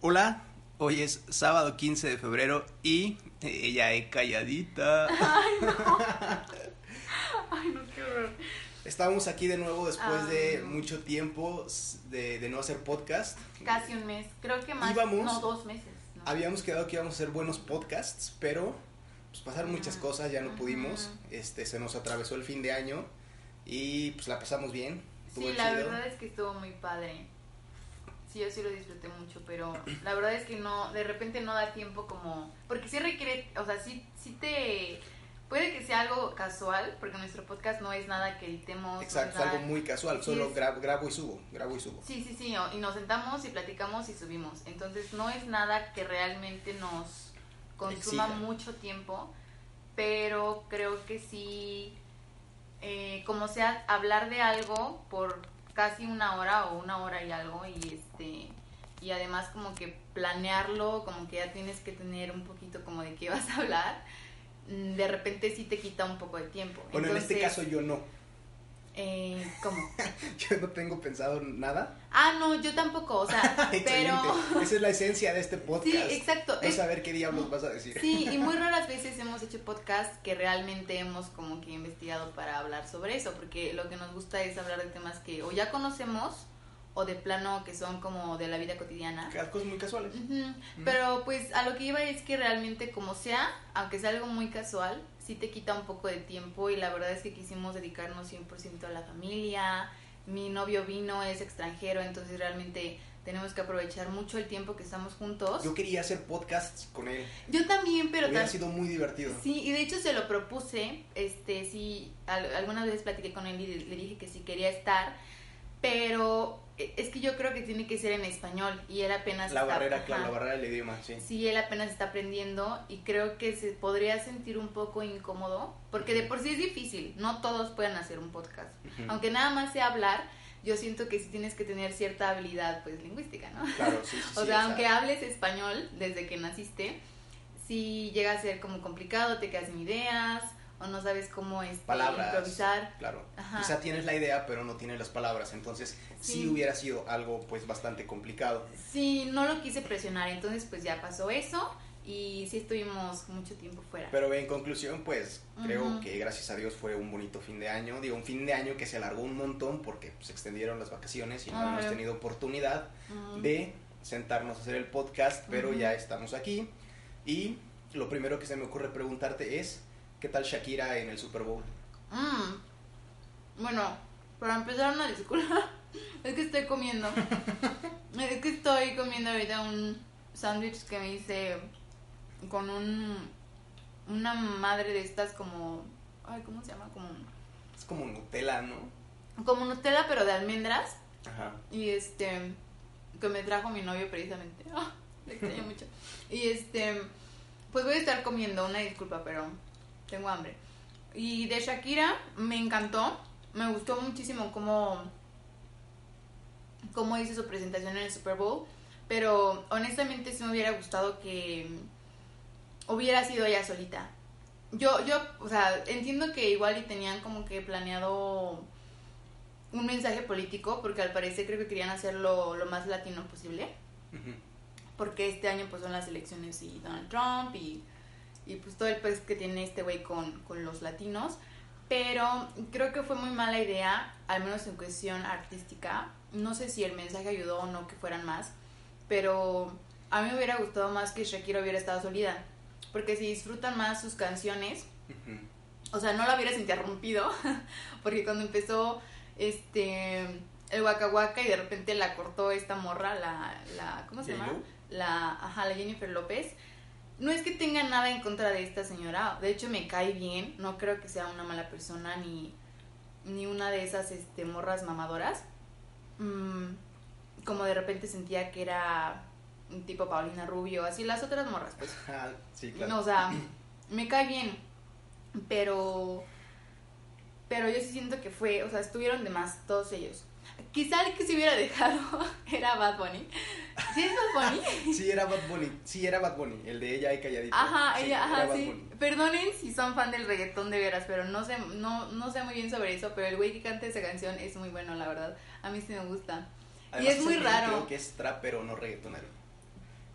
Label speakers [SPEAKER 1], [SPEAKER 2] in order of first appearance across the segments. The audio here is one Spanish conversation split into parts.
[SPEAKER 1] Hola, hoy es sábado 15 de febrero y ella es calladita.
[SPEAKER 2] Ay, no. Ay, no, qué horror.
[SPEAKER 1] Estamos aquí de nuevo después de
[SPEAKER 2] Ay, no.
[SPEAKER 1] mucho tiempo de, de no hacer podcast.
[SPEAKER 2] Casi un mes. Creo que más.
[SPEAKER 1] Íbamos-
[SPEAKER 2] No, dos meses. ¿no?
[SPEAKER 1] Habíamos quedado que íbamos a hacer buenos podcasts, pero pues pasaron muchas
[SPEAKER 2] Ujú.
[SPEAKER 1] cosas, ya no pudimos. Este, se nos atravesó el fin de año y pues la pasamos bien. estuvo
[SPEAKER 2] Sí, la
[SPEAKER 1] chido.
[SPEAKER 2] verdad es que estuvo muy padre. Sí, yo sí lo disfruté mucho, pero la verdad es que no, de repente no da tiempo como, porque sí requiere, o sea, sí, sí te, puede que sea algo casual, porque nuestro podcast no es nada que editemos. no
[SPEAKER 1] Exacto,
[SPEAKER 2] es
[SPEAKER 1] algo muy casual,
[SPEAKER 2] Sí,
[SPEAKER 1] solo grabo, grabo y subo, grabo y subo.
[SPEAKER 2] Sí, sí, sí, y nos sentamos y platicamos y subimos. Entonces no es nada que realmente nos consuma mucho tiempo, pero creo que sí, eh, como sea, hablar de algo por casi una hora o una hora y algo y este y además como que planearlo, como que ya tienes que tener un poquito como de qué vas a hablar, mm, de repente sí te quita un poco de tiempo.
[SPEAKER 1] Bueno, en este caso yo no.
[SPEAKER 2] Eh, ¿cómo?
[SPEAKER 1] Yo no tengo pensado nada.
[SPEAKER 2] Ah, no, yo tampoco, o sea, pero...
[SPEAKER 1] Esa es la esencia de este podcast.
[SPEAKER 2] Sí, exacto.
[SPEAKER 1] No
[SPEAKER 2] Es-
[SPEAKER 1] saber qué diablos vas a decir.
[SPEAKER 2] Sí, y muy raras veces hemos hecho podcast que realmente hemos como que investigado para hablar sobre eso, porque lo que nos gusta es hablar de temas que o ya conocemos o de plano que son como de la vida cotidiana.
[SPEAKER 1] Cosas muy casuales.
[SPEAKER 2] Ujú, Pero pues a lo que iba es que realmente como sea, aunque sea algo muy casual, sí te quita un poco de tiempo y la verdad es que quisimos dedicarnos 100% a la familia. Mi novio vino, es extranjero, entonces realmente tenemos que aprovechar mucho el tiempo que estamos juntos.
[SPEAKER 1] Yo quería hacer podcasts con él.
[SPEAKER 2] Yo también, pero
[SPEAKER 1] Hubiera
[SPEAKER 2] tam-
[SPEAKER 1] sido muy divertido.
[SPEAKER 2] Sí, y de hecho se lo propuse, este, sí, al- algunas veces platiqué con él y le dije que sí quería estar, pero es que yo creo que tiene que ser en español y él apenas
[SPEAKER 1] La
[SPEAKER 2] está-
[SPEAKER 1] barrera, claro,
[SPEAKER 2] ajá.
[SPEAKER 1] la barrera del idioma, sí.
[SPEAKER 2] Sí, él apenas está aprendiendo y creo que se podría sentir un poco incómodo, porque de por sí es difícil, no todos pueden hacer un podcast. Aunque nada más sea hablar, yo siento que sí tienes que tener cierta habilidad pues lingüística, ¿no?
[SPEAKER 1] Claro, sí, sí,
[SPEAKER 2] O
[SPEAKER 1] sí,
[SPEAKER 2] sea, aunque hables español desde que naciste, si llega a ser como complicado, te quedas sin ideas o no sabes cómo este,
[SPEAKER 1] Palabras.
[SPEAKER 2] improvisar.
[SPEAKER 1] Claro.
[SPEAKER 2] Ajá.
[SPEAKER 1] Quizá tienes la idea, pero no tienes las palabras. Entonces, sí.
[SPEAKER 2] Sí.
[SPEAKER 1] hubiera sido algo, pues, bastante complicado.
[SPEAKER 2] Sí, no lo quise presionar, entonces pues ya pasó eso y sí estuvimos mucho tiempo fuera.
[SPEAKER 1] Pero en conclusión, pues, creo que gracias a Dios fue un bonito fin de año. Digo, un fin de año que se alargó un montón porque se extendieron las vacaciones y no habíamos tenido oportunidad de sentarnos a hacer el podcast, pero ya estamos aquí. Y lo primero que se me ocurre preguntarte es, ¿qué tal Shakira en el Super Bowl?
[SPEAKER 2] Mm. Bueno, para empezar una disculpa, es que estoy comiendo. es que estoy comiendo ahorita un sándwich que me hice con un una madre de estas como ay, ¿cómo se llama? Como
[SPEAKER 1] Es como Nutella, ¿no?
[SPEAKER 2] como Nutella pero de almendras
[SPEAKER 1] Ajá.
[SPEAKER 2] y este que me trajo mi novio precisamente. Ah, le extraño mucho. Y este pues voy a estar comiendo, una disculpa, pero tengo hambre. Y de Shakira me encantó, me gustó muchísimo cómo cómo hizo su presentación en el Super Bowl, pero honestamente sí me hubiera gustado que hubiera sido ella solita. Yo yo, o sea, entiendo que igual y tenían como que planeado un mensaje político, porque al parecer creo que querían hacerlo lo más latino posible, porque este año pues son las elecciones y Donald Trump y, y pues todo el peso que tiene este güey con, con los latinos, pero creo que fue muy mala idea, al menos en cuestión artística, no sé si el mensaje ayudó o no que fueran más, pero a mí me hubiera gustado más que Shakira hubiera estado solida, porque si disfrutan más sus canciones, o sea, no la hubieras interrumpido, porque cuando empezó este el Waka Waka y de repente la cortó esta morra, la, la ¿cómo se llama? La, ajá, la Jennifer López. No es que tenga nada en contra de esta señora, de hecho me cae bien, no creo que sea una mala persona ni, ni una de esas este, morras mamadoras. Mm, como de repente sentía que era tipo Paulina Rubio, así las otras morras, pues.
[SPEAKER 1] Ah, sí, claro.
[SPEAKER 2] No, o sea, me cae bien, pero pero yo sí siento que fue, o sea, estuvieron de más todos ellos. Quizá el que se hubiera dejado era Bad Bunny. ¿Sí es Bad Bunny?
[SPEAKER 1] Sí, era Bad Bunny. Sí, era Bad Bunny. El de ella y calladito.
[SPEAKER 2] Ajá,
[SPEAKER 1] Sí,
[SPEAKER 2] ella, ajá, sí.
[SPEAKER 1] Bunny.
[SPEAKER 2] Perdonen si son fan del reggaetón de veras, pero no sé, no, no sé muy bien sobre eso, pero el güey que canta esa canción es muy bueno, la verdad. A mí sí me gusta.
[SPEAKER 1] Además,
[SPEAKER 2] y es muy raro.
[SPEAKER 1] Creo que es trap, pero no reggaetonero.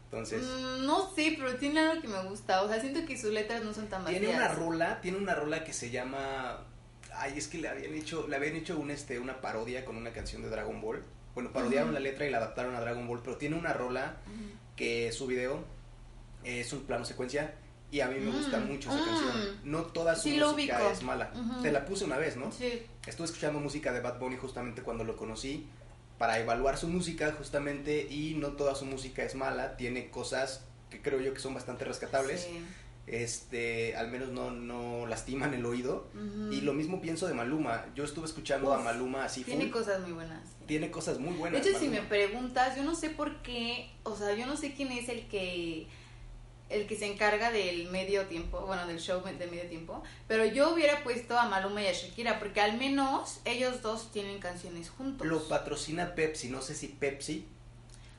[SPEAKER 1] Entonces,
[SPEAKER 2] Mm, no sé, pero tiene algo que me gusta. O sea, siento que sus letras no son tan vacías.
[SPEAKER 1] tiene una rola, tiene una rola que se llama. Ay, es que le habían hecho, le habían hecho un, este, una parodia con una canción de Dragon Ball. Bueno, parodiaron la letra y la adaptaron a Dragon Ball, pero tiene una rola que su video es un plano secuencia y a mí me gusta
[SPEAKER 2] Mm,
[SPEAKER 1] mucho esa
[SPEAKER 2] mm.
[SPEAKER 1] canción. No toda su
[SPEAKER 2] Sí,
[SPEAKER 1] música es mala. Te la puse una vez, ¿no?
[SPEAKER 2] Sí.
[SPEAKER 1] Estuve escuchando música de Bad Bunny justamente cuando lo conocí para evaluar su música justamente y no toda su música es mala, tiene cosas que creo yo que son bastante rescatables,
[SPEAKER 2] Sí.
[SPEAKER 1] Este, al menos no, no lastiman el oído. Y lo mismo pienso de Maluma, yo estuve escuchando a Maluma así
[SPEAKER 2] Tiene
[SPEAKER 1] full.
[SPEAKER 2] cosas muy buenas. sí.
[SPEAKER 1] tiene cosas muy
[SPEAKER 2] De
[SPEAKER 1] buenas.
[SPEAKER 2] hecho, si me preguntas, yo no sé por qué, o sea, yo no sé quién es el que el que se encarga del medio tiempo, bueno, del show de medio tiempo, pero yo hubiera puesto a Maluma y a Shakira, porque al menos ellos dos tienen canciones juntos.
[SPEAKER 1] Lo patrocina Pepsi, no sé si Pepsi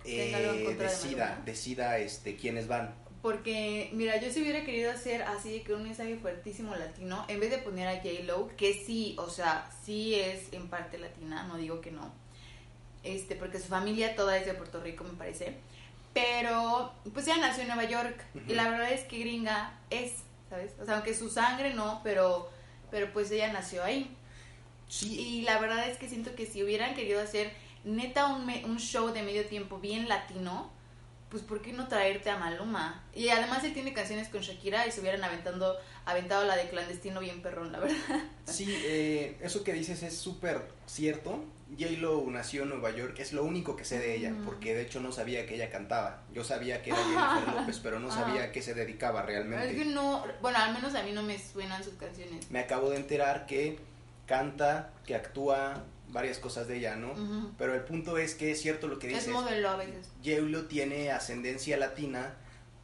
[SPEAKER 1] eh,
[SPEAKER 2] de
[SPEAKER 1] decida,
[SPEAKER 2] Maluma.
[SPEAKER 1] decida este, quiénes van.
[SPEAKER 2] Porque, mira, yo si hubiera querido hacer así de que un mensaje fuertísimo latino, en vez de poner a J-Lo, que sí, o sea, sí es en parte latina, no digo que no, este, porque su familia toda es de Puerto Rico, me parece, pero pues ella nació en Nueva York y la verdad es que gringa es, ¿sabes? O sea, aunque su sangre no, pero, pero pues ella nació ahí.
[SPEAKER 1] Sí,
[SPEAKER 2] Y la verdad es que siento que si hubieran querido hacer neta un, me- un show de medio tiempo bien latino, pues ¿por qué no traerte a Maluma? Y además él tiene canciones con Shakira y se hubieran aventando, aventado la de clandestino bien perrón, la verdad.
[SPEAKER 1] Sí, eh, eso que dices es súper cierto. J-Lo nació en Nueva York, es lo único que sé de ella,
[SPEAKER 2] Mm.
[SPEAKER 1] porque de hecho no sabía que ella cantaba. Yo sabía que era Jennifer López, pero no sabía a qué se dedicaba
[SPEAKER 2] Es que
[SPEAKER 1] realmente.
[SPEAKER 2] no, bueno, al menos a mí no me suenan sus canciones.
[SPEAKER 1] Me acabo de enterar que canta, que actúa, varias cosas de ella, ¿no? Pero el punto es que es cierto lo que
[SPEAKER 2] Es
[SPEAKER 1] dices.
[SPEAKER 2] modelo a veces.
[SPEAKER 1] Tiene ascendencia latina,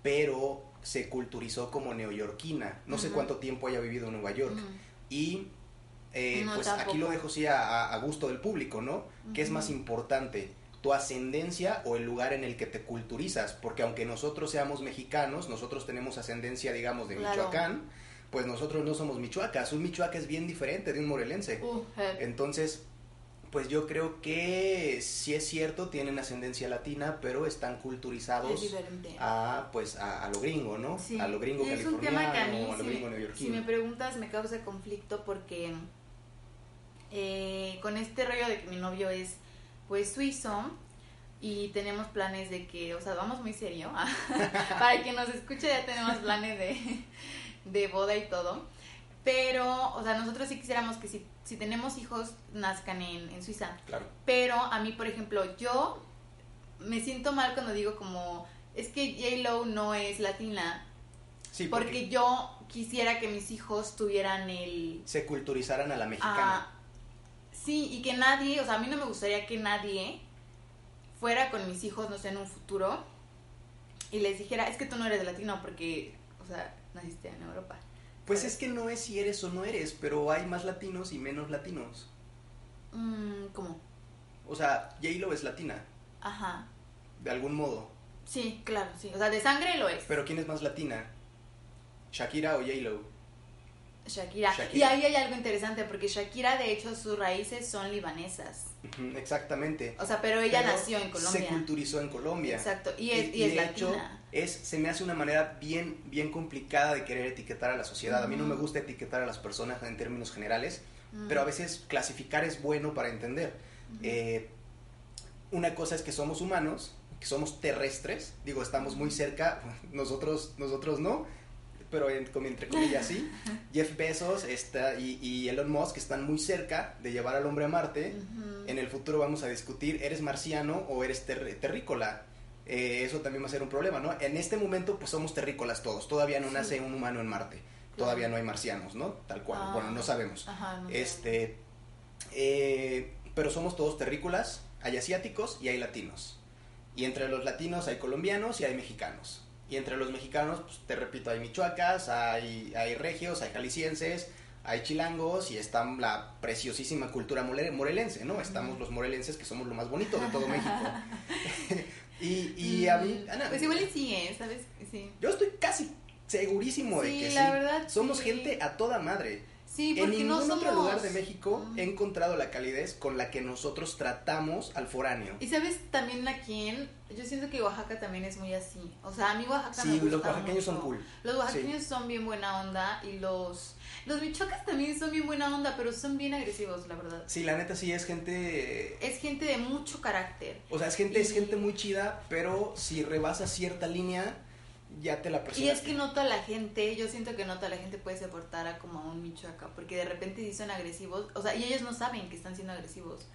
[SPEAKER 1] pero se culturizó como neoyorquina. No sé cuánto tiempo haya vivido en Nueva York. Y eh,
[SPEAKER 2] No,
[SPEAKER 1] pues
[SPEAKER 2] tampoco.
[SPEAKER 1] aquí lo dejo sí a, a- gusto del público, ¿no? ¿Qué es más importante? ¿Tu ascendencia o el lugar en el que te culturizas? Porque aunque nosotros seamos mexicanos, nosotros tenemos ascendencia, digamos, de
[SPEAKER 2] Claro.
[SPEAKER 1] Michoacán, pues nosotros no somos michoacas. Un michoaca es bien diferente de un morelense.
[SPEAKER 2] Uh,
[SPEAKER 1] Entonces, pues yo creo que sí es cierto, tienen ascendencia latina, pero están
[SPEAKER 2] es
[SPEAKER 1] culturizados
[SPEAKER 2] diferente.
[SPEAKER 1] a pues a, a lo gringo, ¿no?
[SPEAKER 2] Sí,
[SPEAKER 1] A lo gringo
[SPEAKER 2] es un tema que a mí,
[SPEAKER 1] a lo
[SPEAKER 2] si
[SPEAKER 1] gringo
[SPEAKER 2] me, si me preguntas, me causa conflicto porque eh, con este rollo de que mi novio es pues suizo y tenemos planes de que, o sea, vamos muy serio, para que nos escuche ya tenemos planes de, de boda y todo, pero, o sea, nosotros sí quisiéramos que si, si tenemos hijos nazcan en, en Suiza,
[SPEAKER 1] Claro.
[SPEAKER 2] pero a mí, por ejemplo, yo me siento mal cuando digo como, es que J-Lo no es latina,
[SPEAKER 1] Sí,
[SPEAKER 2] porque yo quisiera que mis hijos tuvieran el...
[SPEAKER 1] se culturizaran a la mexicana.
[SPEAKER 2] ah, sí, y que nadie, o sea, a mí no me gustaría que nadie fuera con mis hijos, no sé, en un futuro y les dijera, es que tú no eres latino porque, o sea, naciste en Europa.
[SPEAKER 1] Pues es que no es si eres o no eres, pero hay más latinos y menos latinos.
[SPEAKER 2] Mm, ¿Cómo?
[SPEAKER 1] O sea, J-Lo es latina,
[SPEAKER 2] Ajá.
[SPEAKER 1] de algún modo.
[SPEAKER 2] Sí, claro, sí. O sea, de sangre lo es.
[SPEAKER 1] Pero ¿quién es más latina? ¿Shakira o J-Lo?
[SPEAKER 2] Shakira.
[SPEAKER 1] Shakira.
[SPEAKER 2] Y ahí hay algo interesante porque Shakira, de hecho, sus raíces son libanesas.
[SPEAKER 1] Exactamente.
[SPEAKER 2] O sea, pero ella
[SPEAKER 1] Pero
[SPEAKER 2] nació en Colombia.
[SPEAKER 1] Se culturizó en Colombia.
[SPEAKER 2] Exacto. Y es, y
[SPEAKER 1] y
[SPEAKER 2] es
[SPEAKER 1] de hecho,
[SPEAKER 2] latina.
[SPEAKER 1] Es, se me hace una manera bien, bien complicada de querer etiquetar a la sociedad. A mí no me gusta etiquetar a las personas en términos generales,
[SPEAKER 2] Mm.
[SPEAKER 1] pero a veces clasificar es bueno para entender. Eh, una cosa es que somos humanos, que somos terrestres, digo, estamos muy cerca, nosotros, nosotros no, pero en- como entre comillas sí. Jeff Bezos está, y, y Elon Musk están muy cerca de llevar al hombre a Marte. En el futuro vamos a discutir, ¿eres marciano o eres ter- terrícola? Eh, eso también va a ser un problema, ¿no? En este momento, pues somos terrícolas todos. Todavía no
[SPEAKER 2] Sí.
[SPEAKER 1] nace un humano en Marte. Todavía no hay marcianos, ¿no? Tal cual.
[SPEAKER 2] Ah.
[SPEAKER 1] Bueno, no sabemos.
[SPEAKER 2] Ajá, no.
[SPEAKER 1] Este, eh, pero somos todos terrícolas, hay asiáticos y hay latinos. Y entre los latinos hay colombianos y hay mexicanos. Y entre los mexicanos, pues te repito, hay michoacas, hay, hay regios, hay jaliscienses, hay chilangos y está la preciosísima cultura morelense, ¿no? Estamos los morelenses que somos lo más bonito de todo México. y, y a mí...
[SPEAKER 2] Ana, pues igual sí, ¿eh? ¿sabes? Sí.
[SPEAKER 1] Yo estoy casi segurísimo de que la verdad, somos gente a toda madre.
[SPEAKER 2] Sí, porque
[SPEAKER 1] en ningún
[SPEAKER 2] no
[SPEAKER 1] otro lugar de México he encontrado la calidez con la que nosotros tratamos al foráneo.
[SPEAKER 2] Y sabes también a quién, yo siento que Oaxaca también es muy así. O sea, a mí Oaxaca
[SPEAKER 1] sí,
[SPEAKER 2] me gusta
[SPEAKER 1] los oaxaqueños son cool.
[SPEAKER 2] Los oaxaqueños son bien buena onda y los los michoacas también son bien buena onda, pero son bien agresivos, la verdad.
[SPEAKER 1] Sí, la neta sí es gente
[SPEAKER 2] es gente de mucho carácter.
[SPEAKER 1] O sea, es gente es gente muy chida, pero si rebasa cierta línea ya te la
[SPEAKER 2] Y es que no toda la gente, yo siento que no toda la gente puede soportar a como a un michoaca, porque de repente sí son agresivos, o sea, y ellos no saben que están siendo agresivos.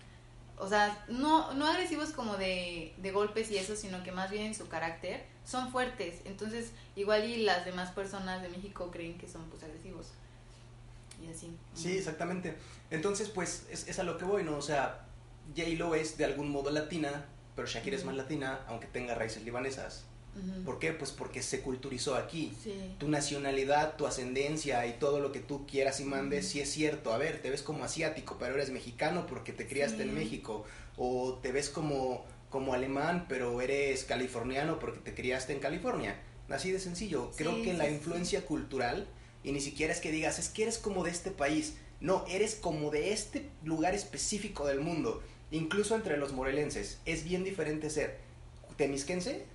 [SPEAKER 2] O sea, no, no agresivos como de, de golpes y eso, sino que más bien en su carácter son fuertes. Entonces, igual y las demás personas de México creen que son pues agresivos. Y así.
[SPEAKER 1] Sí, exactamente. Entonces, pues, es, es a lo que voy, ¿no? O sea, J-Lo es de algún modo latina, pero Shakira es más latina, aunque tenga raíces libanesas. ¿Por qué? Pues porque se culturizó aquí. Tu nacionalidad, tu ascendencia y todo lo que tú quieras y mandes, sí es cierto. A ver, te ves como asiático, pero eres mexicano porque te criaste en México. O te ves como, como alemán, pero eres californiano porque te criaste en California. Así de sencillo. Creo que la influencia cultural, y ni siquiera es que digas, es que eres como de este país. No, eres como de este lugar específico del mundo. Incluso entre los morelenses. Es bien diferente ser temisquense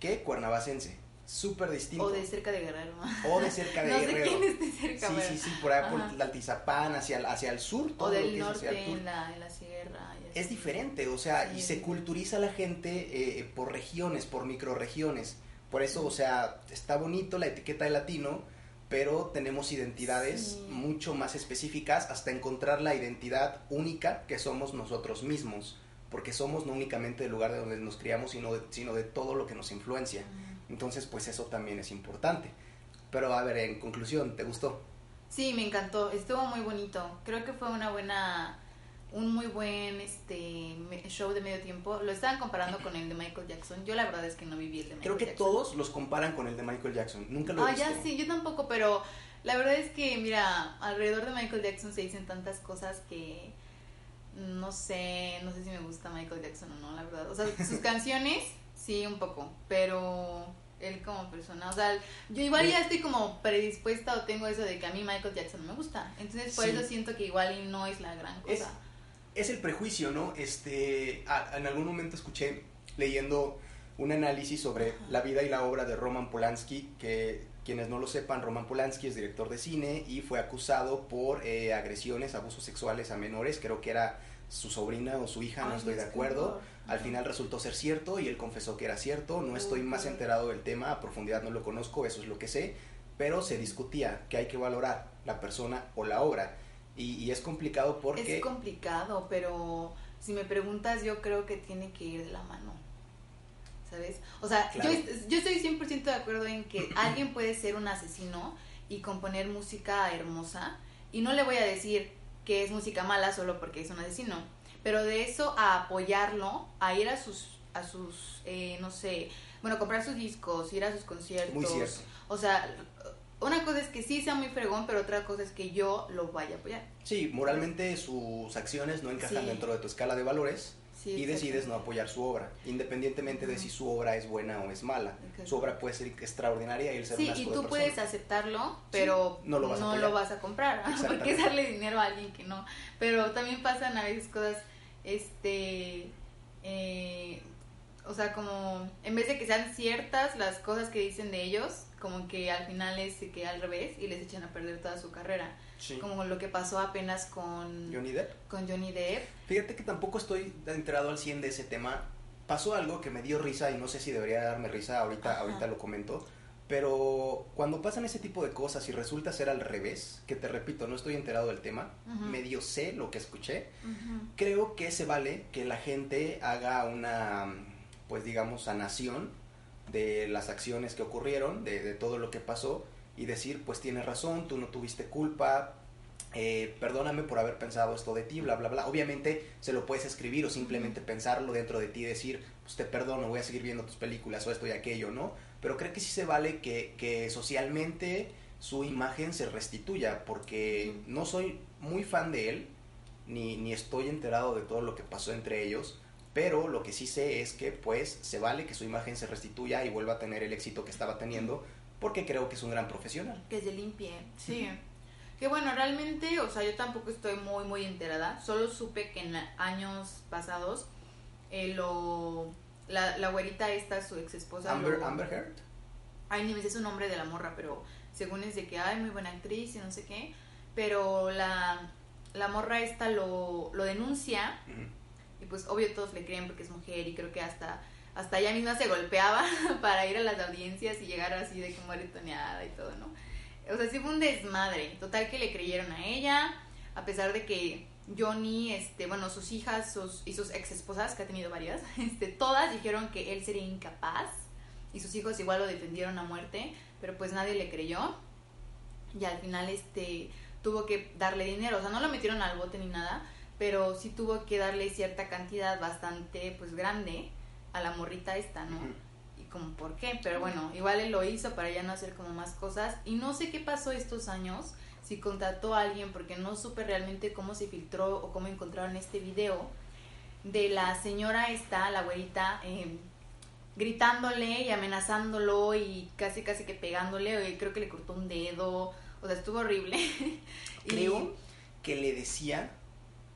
[SPEAKER 1] que cuernavacense. Súper distinto.
[SPEAKER 2] O de cerca de Guerrero.
[SPEAKER 1] O de cerca de
[SPEAKER 2] no
[SPEAKER 1] Guerrero.
[SPEAKER 2] Sé quién esté cerca,
[SPEAKER 1] sí, sí, sí, por ahí por el Altizapán, hacia el, hacia el sur.
[SPEAKER 2] Todo o del norte, en, la, en la sierra.
[SPEAKER 1] Es diferente, o sea, y se culturiza la gente eh, por regiones, por microregiones. Por eso, o sea, está bonito la etiqueta de latino, pero tenemos identidades mucho más específicas hasta encontrar la identidad única que somos nosotros mismos porque somos no únicamente del lugar de donde nos criamos, sino de, sino de todo lo que nos influencia. Entonces, pues eso también es importante. Pero a ver, en conclusión, ¿te gustó?
[SPEAKER 2] Sí, me encantó, estuvo muy bonito. Creo que fue una buena, un muy buen este show de medio tiempo. Lo estaban comparando con el de Michael Jackson. Yo la verdad es que no viví el de Michael
[SPEAKER 1] Creo que todos los comparan con el de Michael Jackson. Nunca lo he
[SPEAKER 2] ah, ya sí, yo tampoco, pero la verdad es que, mira, alrededor de Michael Jackson se dicen tantas cosas que no sé, no sé si me gusta Michael Jackson o no, la verdad. O sea, sus canciones, sí, un poco, pero él como persona, o sea, yo igual ya estoy como predispuesta o tengo eso de que a mí Michael Jackson me gusta. Entonces, por eso siento que igual y no es la gran cosa.
[SPEAKER 1] Es, el prejuicio, ¿no? Este, en algún momento escuché leyendo un análisis sobre la vida y la obra de Roman Polanski, que quienes no lo sepan, Roman Polanski es director de cine y fue acusado por eh, agresiones, abusos sexuales a menores, creo que era su sobrina o su hija, no estoy de acuerdo. Al final resultó ser cierto y él confesó que era cierto. No estoy más enterado del tema, a profundidad no lo conozco, eso es lo que sé, pero se discutía que hay que valorar la persona o la obra. Y, es complicado porque...
[SPEAKER 2] Es complicado, pero si me preguntas, yo creo que tiene que ir de la mano. ¿Sabes? O sea, yo, yo estoy 100% de acuerdo en que alguien puede ser un asesino y componer música hermosa. Y no le voy a decir, que es música mala solo porque es un asesino. Pero de eso a apoyarlo, a ir a sus, a sus eh, no sé, bueno, comprar sus discos, ir a sus conciertos.
[SPEAKER 1] Muy cierto.
[SPEAKER 2] O sea, una cosa es que sí sea muy fregón, pero otra cosa es que yo lo vaya a apoyar.
[SPEAKER 1] Sí, moralmente sus acciones no encajan dentro de tu escala de valores y decides no apoyar su obra, independientemente de si su obra es buena o es mala. Su obra puede ser extraordinaria y él ser
[SPEAKER 2] Sí, y tú puedes aceptarlo, pero no, lo vas, a comprar, porque es darle dinero a alguien que no. Pero también pasan a veces cosas, este, eh, o sea, como en vez de que sean ciertas las cosas que dicen de ellos, como que al final es que al revés y les echan a perder toda su carrera. Como lo que pasó apenas con
[SPEAKER 1] Johnny Depp.
[SPEAKER 2] Con Johnny Depp.
[SPEAKER 1] Fíjate que tampoco estoy enterado al 100 de ese tema. Pasó algo que me dio risa y no sé si debería darme risa, ahorita, ahorita lo comento. Pero cuando pasan ese tipo de cosas y resulta ser al revés, que te repito, no estoy enterado del tema, medio sé lo que escuché, creo que se vale que la gente haga una, pues digamos, sanación de las acciones que ocurrieron, de, de todo lo que pasó, y decir, pues tienes razón, tú no tuviste culpa, eh, perdóname por haber pensado esto de ti, bla, bla, bla. Obviamente se lo puedes escribir o simplemente pensarlo dentro de ti y decir, pues te perdono, voy a seguir viendo tus películas o esto y aquello, ¿no? Pero creo que sí se vale que, que socialmente su imagen se restituya, porque no soy muy fan de él, ni, ni estoy enterado de todo lo que pasó entre ellos, pero lo que sí sé es que pues se vale que su imagen se restituya y vuelva a tener el éxito que estaba teniendo, porque creo que es un gran profesional.
[SPEAKER 2] Que se limpie, sí. Que bueno, realmente, o sea, yo tampoco estoy muy, muy enterada. Solo supe que en años pasados, eh, lo, la, la güerita esta, su ex esposa.
[SPEAKER 1] Amber, Amber Heard.
[SPEAKER 2] Ay, ni me sé su nombre de la morra, pero según es de que, ay, muy buena actriz y no sé qué. Pero la, la morra esta lo, lo denuncia. Y pues, obvio, todos le creen porque es mujer y creo que hasta hasta ella misma se golpeaba para ir a las audiencias y llegar así de que muere y todo, ¿no? O sea, sí fue un desmadre. Total que le creyeron a ella, a pesar de que Johnny, este, bueno, sus hijas sus, y sus ex esposas, que ha tenido varias, este, todas dijeron que él sería incapaz y sus hijos igual lo defendieron a muerte, pero pues nadie le creyó y al final este tuvo que darle dinero, o sea, no lo metieron al bote ni nada, pero sí tuvo que darle cierta cantidad bastante pues grande a la morrita esta, ¿no? como por qué, pero bueno, igual él lo hizo para ya no hacer como más cosas y no sé qué pasó estos años, si contrató a alguien porque no supe realmente cómo se filtró o cómo encontraron este video de la señora esta, la güerita, em, gritándole y amenazándolo y casi casi que pegándole, creo que le cortó un dedo, o sea, estuvo horrible.
[SPEAKER 1] Creo que le decía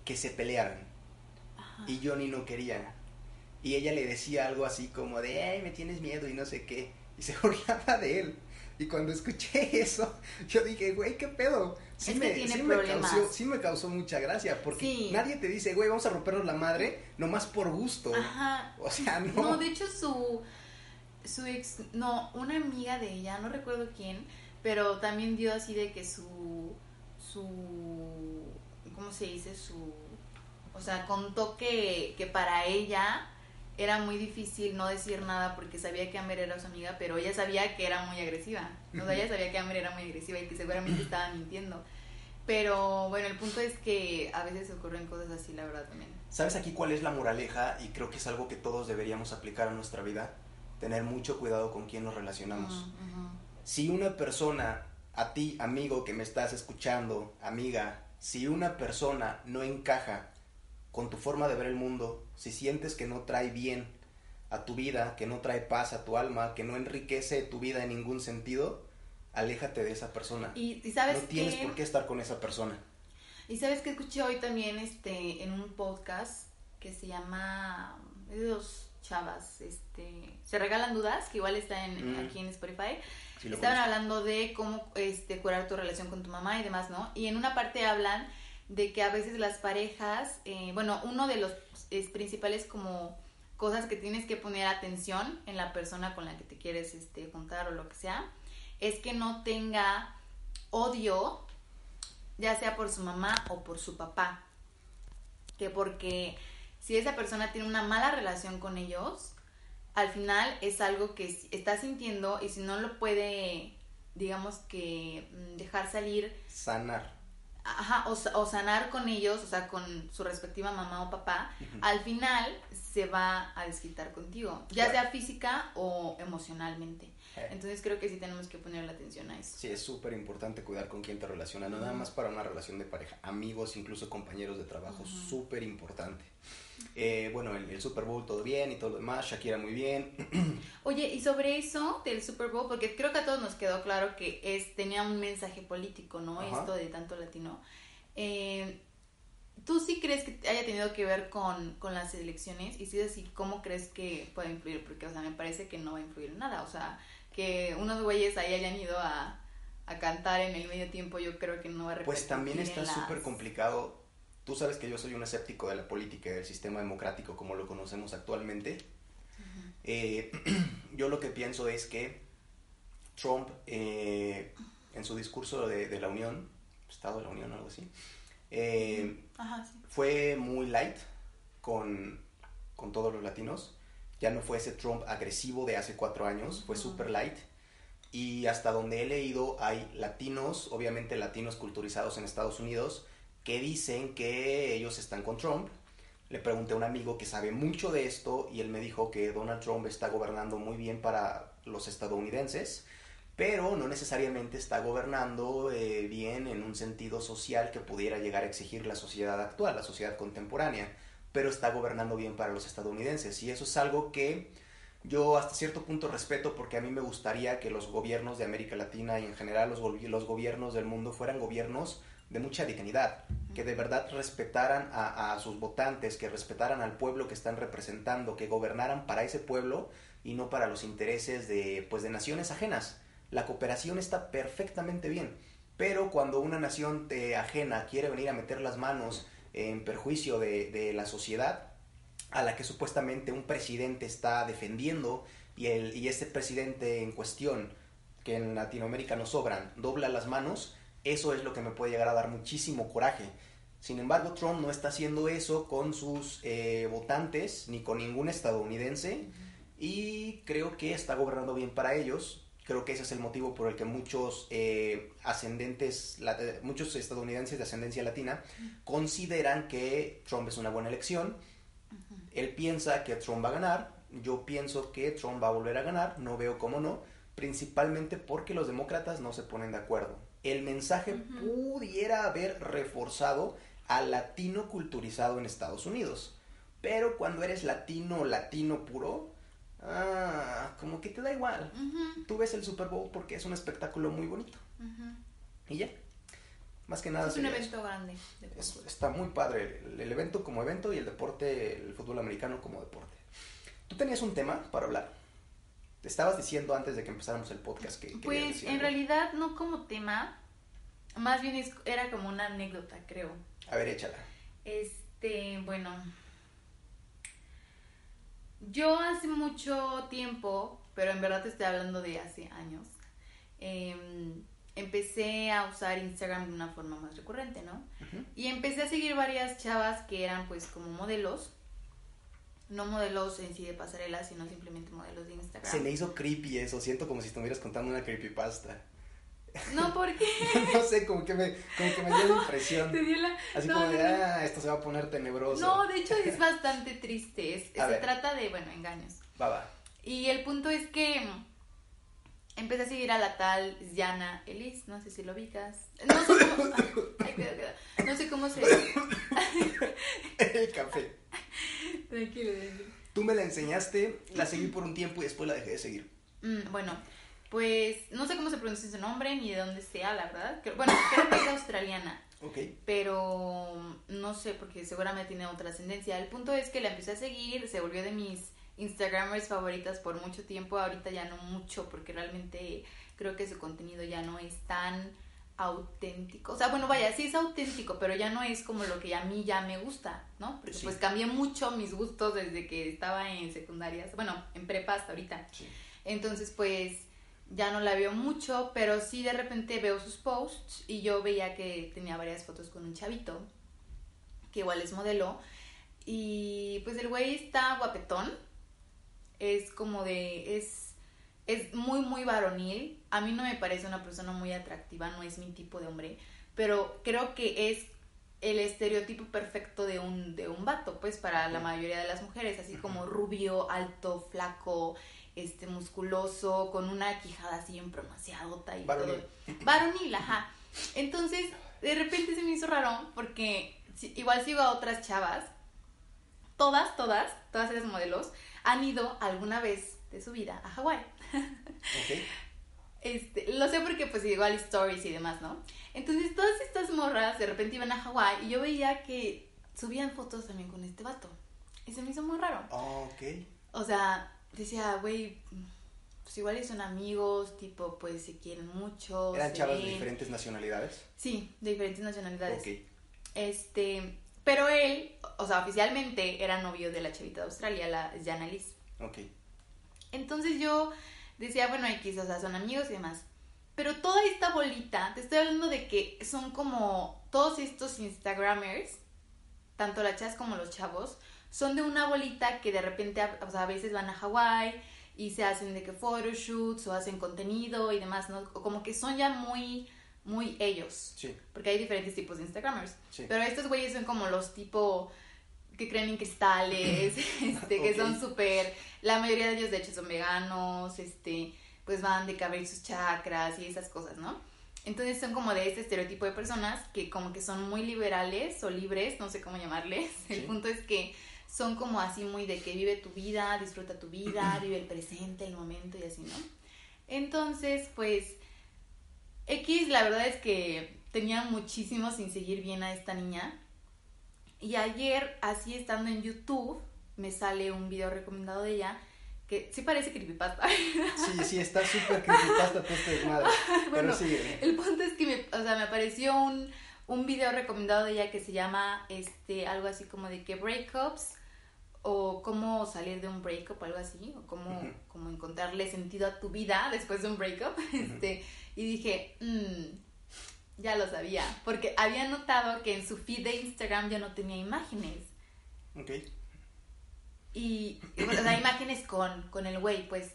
[SPEAKER 1] que se pelearan y Johnny no quería y ella le decía algo así como de, ay, me tienes miedo y no sé qué, y se burlaba de él. Y cuando escuché eso, yo dije, güey, ¿qué pedo? Sí, me, sí me, causó, sí me causó mucha gracia, porque nadie te dice, güey, vamos a rompernos la madre, nomás por gusto.
[SPEAKER 2] Ajá.
[SPEAKER 1] O sea, no.
[SPEAKER 2] No, de hecho, su, su ex, no, una amiga de ella, no recuerdo quién, pero también dio así de que su, su, ¿cómo se dice? Su, o sea, contó que, que para ella era muy difícil no decir nada porque sabía que Amber era su amiga, pero ella sabía que era muy agresiva. O sea, ella sabía que Amber era muy agresiva y que seguramente estaba mintiendo. Pero bueno, el punto es que a veces ocurren cosas así, la verdad también.
[SPEAKER 1] ¿Sabes aquí cuál es la moraleja? Y creo que es algo que todos deberíamos aplicar a nuestra vida. Tener mucho cuidado con quién nos relacionamos. Si una persona, a ti, amigo que me estás escuchando, amiga, si una persona no encaja con tu forma de ver el mundo, si sientes que no trae bien a tu vida, que no trae paz a tu alma, que no enriquece tu vida en ningún sentido, aléjate de esa persona.
[SPEAKER 2] Y, sabes
[SPEAKER 1] no tienes por qué estar con esa persona.
[SPEAKER 2] Y sabes que escuché hoy también este en un podcast que se llama es de dos chavas, este, se regalan dudas, que igual está en, mm. aquí en Spotify. Estaban hablando de cómo este curar tu relación con tu mamá y demás, ¿no? Y en una parte hablan de que a veces las parejas, eh, bueno, uno de los principales como cosas que tienes que poner atención en la persona con la que te quieres este, juntar o lo que sea, es que no tenga odio, ya sea por su mamá o por su papá. Que porque si esa persona tiene una mala relación con ellos, al final es algo que está sintiendo y si no lo puede, digamos que mm, dejar salir.
[SPEAKER 1] Sanar
[SPEAKER 2] ajá, o, sanar con ellos, o sea, con su respectiva mamá o papá, al final se va a desquitar contigo, ya sea física o emocionalmente. Eh. Entonces creo que sí tenemos que poner la atención a eso.
[SPEAKER 1] Sí, es súper importante cuidar con quién te relaciona, no nada más para una relación de pareja, amigos, incluso compañeros de trabajo, súper importante. Eh, bueno, el, Super Bowl todo bien y todo lo demás, Shakira muy bien.
[SPEAKER 2] Oye, y sobre eso del Super Bowl, porque creo que a todos nos quedó claro que es tenía un mensaje político, ¿no? Esto de tanto latino. Eh, ¿Tú sí crees que haya tenido que ver con, las elecciones? Y si es así, ¿cómo crees que puede influir? Porque, o sea, me parece que no va a influir en nada. O sea, que unos güeyes ahí hayan ido a, cantar en el medio tiempo, yo creo que no va a
[SPEAKER 1] Pues también está súper complicado Tú sabes que yo soy un escéptico de la política y del sistema democrático como lo conocemos actualmente. Eh, yo lo que pienso es que Trump, eh, en su discurso de, la Unión, Estado de la Unión, algo así, eh, fue muy light con, todos los latinos. Ya no fue ese Trump agresivo de hace cuatro años, fue super light. y hasta donde he leído hay latinos, obviamente latinos culturizados en Estados Unidos, que dicen que ellos están con Trump. Le pregunté a un amigo que sabe mucho de esto y él me dijo que Donald Trump está gobernando muy bien para los estadounidenses, pero no necesariamente está gobernando eh, bien en un sentido social que pudiera llegar a exigir la sociedad actual, la sociedad contemporánea, pero está gobernando bien para los estadounidenses y eso es algo que yo hasta cierto punto respeto porque a mí me gustaría que los gobiernos de América Latina y en general los, los gobiernos del mundo fueran gobiernos de mucha dignidad, que de verdad respetaran a, sus votantes, que respetaran al pueblo que están representando, que gobernaran para ese pueblo y no para los intereses de, pues, de naciones ajenas. La cooperación está perfectamente bien, pero cuando una nación te ajena quiere venir a meter las manos en perjuicio de, de la sociedad, a la que supuestamente un presidente está defendiendo y, el, y ese presidente en cuestión, que en Latinoamérica no sobran, dobla las manos, eso es lo que me puede llegar a dar muchísimo coraje. Sin embargo, Trump no está haciendo eso con sus eh, votantes ni con ningún estadounidense y creo que está gobernando bien para ellos. Creo que ese es el motivo por el que muchos eh, ascendentes, muchos estadounidenses de ascendencia latina consideran que Trump es una buena elección él piensa que Trump va a ganar, yo pienso que Trump va a volver a ganar, no veo cómo no, principalmente porque los demócratas no se ponen de acuerdo. El mensaje pudiera haber reforzado al latino culturizado en Estados Unidos, pero cuando eres latino, latino puro, ah, como que te da igual. Tú ves el Super Bowl porque es un espectáculo muy bonito. Y ya. Más que nada.
[SPEAKER 2] Es un evento grande.
[SPEAKER 1] está muy padre el, evento como evento y el deporte, el fútbol americano como deporte. Tú tenías un tema para hablar. Te estabas diciendo antes de que empezáramos el podcast que...
[SPEAKER 2] Pues en realidad no como tema, más bien era como una anécdota, creo.
[SPEAKER 1] A ver, échala.
[SPEAKER 2] Este, bueno. Yo hace mucho tiempo, pero en verdad te estoy hablando de hace años, eh, empecé a usar Instagram de una forma más recurrente, ¿no? Y empecé a seguir varias chavas que eran pues como modelos, no modelos en sí de pasarela, sino simplemente modelos de Instagram.
[SPEAKER 1] Se me hizo creepy eso, siento como si estuvieras contando una creepypasta.
[SPEAKER 2] No, ¿por qué?
[SPEAKER 1] no sé, como que me, como que me dio la impresión. Así como de, ah, esto se va a poner tenebroso.
[SPEAKER 2] No, de hecho es bastante triste. se trata de, bueno, engaños.
[SPEAKER 1] Va, va.
[SPEAKER 2] Y el punto es que empecé a seguir a la tal Yana Elis, no sé si lo ubicas. No sé cómo, No sé cómo se...
[SPEAKER 1] El café.
[SPEAKER 2] Tranquilo,
[SPEAKER 1] Tú me la enseñaste, la seguí por un tiempo y después la dejé de seguir.
[SPEAKER 2] Mm, bueno, pues no sé cómo se pronuncia su nombre ni de dónde sea, la verdad. Bueno, creo que es australiana.
[SPEAKER 1] Ok.
[SPEAKER 2] Pero no sé, porque seguramente tiene otra ascendencia. El punto es que la empecé a seguir, se volvió de mis Instagramers favoritas por mucho tiempo, ahorita ya no mucho, porque realmente creo que su contenido ya no es tan auténtico. O sea, bueno, vaya, sí es auténtico, pero ya no es como lo que a mí ya me gusta, ¿no? Porque pues cambié mucho mis gustos desde que estaba en secundarias, bueno, en prepa hasta ahorita. Entonces, pues ya no la veo mucho, pero sí de repente veo sus posts y yo veía que tenía varias fotos con un chavito, que igual es modelo, y pues el güey está guapetón, es como de, es, es muy, muy varonil. A mí no me parece una persona muy atractiva, no es mi tipo de hombre, pero creo que es el estereotipo perfecto de un, de un vato, pues para la mayoría de las mujeres, así como rubio, alto, flaco, este musculoso, con una quijada así bien pronunciadota y
[SPEAKER 1] Varonil.
[SPEAKER 2] todo. Varonil, ajá. Entonces, de repente se me hizo raro porque igual sigo a otras chavas, todas, todas, todas esas modelos, han ido alguna vez de su vida a Hawái. Okay. Este, lo sé porque pues igual stories y demás, ¿no? Entonces todas estas morras de repente iban a Hawái y yo veía que subían fotos también con este vato. Y se me hizo muy raro.
[SPEAKER 1] Oh, ok.
[SPEAKER 2] O sea, decía, güey, pues igual son amigos, tipo, pues se quieren mucho.
[SPEAKER 1] ¿Eran chavas de diferentes nacionalidades?
[SPEAKER 2] Sí, de diferentes nacionalidades.
[SPEAKER 1] Ok.
[SPEAKER 2] Este, pero él, o sea, oficialmente era novio de la chavita de Australia, la Jana Liz.
[SPEAKER 1] Ok.
[SPEAKER 2] Entonces yo decía, bueno, X, o sea, son amigos y demás. Pero toda esta bolita, te estoy hablando de que son como todos estos Instagramers, tanto las chas como los chavos, son de una bolita que de repente, o sea, a veces van a Hawái, y se hacen de que photoshoots o hacen contenido y demás, ¿no? Como que son ya muy, muy ellos.
[SPEAKER 1] Sí.
[SPEAKER 2] Porque hay diferentes tipos de Instagramers.
[SPEAKER 1] Sí.
[SPEAKER 2] Pero estos güeyes son como los tipo que creen en cristales, este, que son súper, la mayoría de ellos de hecho son veganos, este, pues van de abrir sus chakras y esas cosas, ¿no? Entonces son como de este estereotipo de personas que como que son muy liberales o libres, no sé cómo llamarles. El
[SPEAKER 1] Sí.
[SPEAKER 2] punto es que son como así muy de que vive tu vida, disfruta tu vida, vive el presente, el momento y así, ¿no? Entonces, pues, X, la verdad es que tenía muchísimo sin seguir bien a esta niña. Y ayer, así estando en YouTube, me sale un video recomendado de ella que sí parece creepypasta.
[SPEAKER 1] Sí, sí, está súper creepypasta todo este desmadre.
[SPEAKER 2] Bueno,
[SPEAKER 1] Pero sigue.
[SPEAKER 2] El punto es que me, o sea, me apareció un, un video recomendado de ella que se llama este algo así como de que breakups o cómo salir de un breakup o algo así o cómo, cómo encontrarle sentido a tu vida después de un breakup este y dije "Mm, ya lo sabía porque había notado que en su feed de Instagram ya no tenía imágenes
[SPEAKER 1] Ok.
[SPEAKER 2] y, y, o sea, imágenes con, con el güey, pues.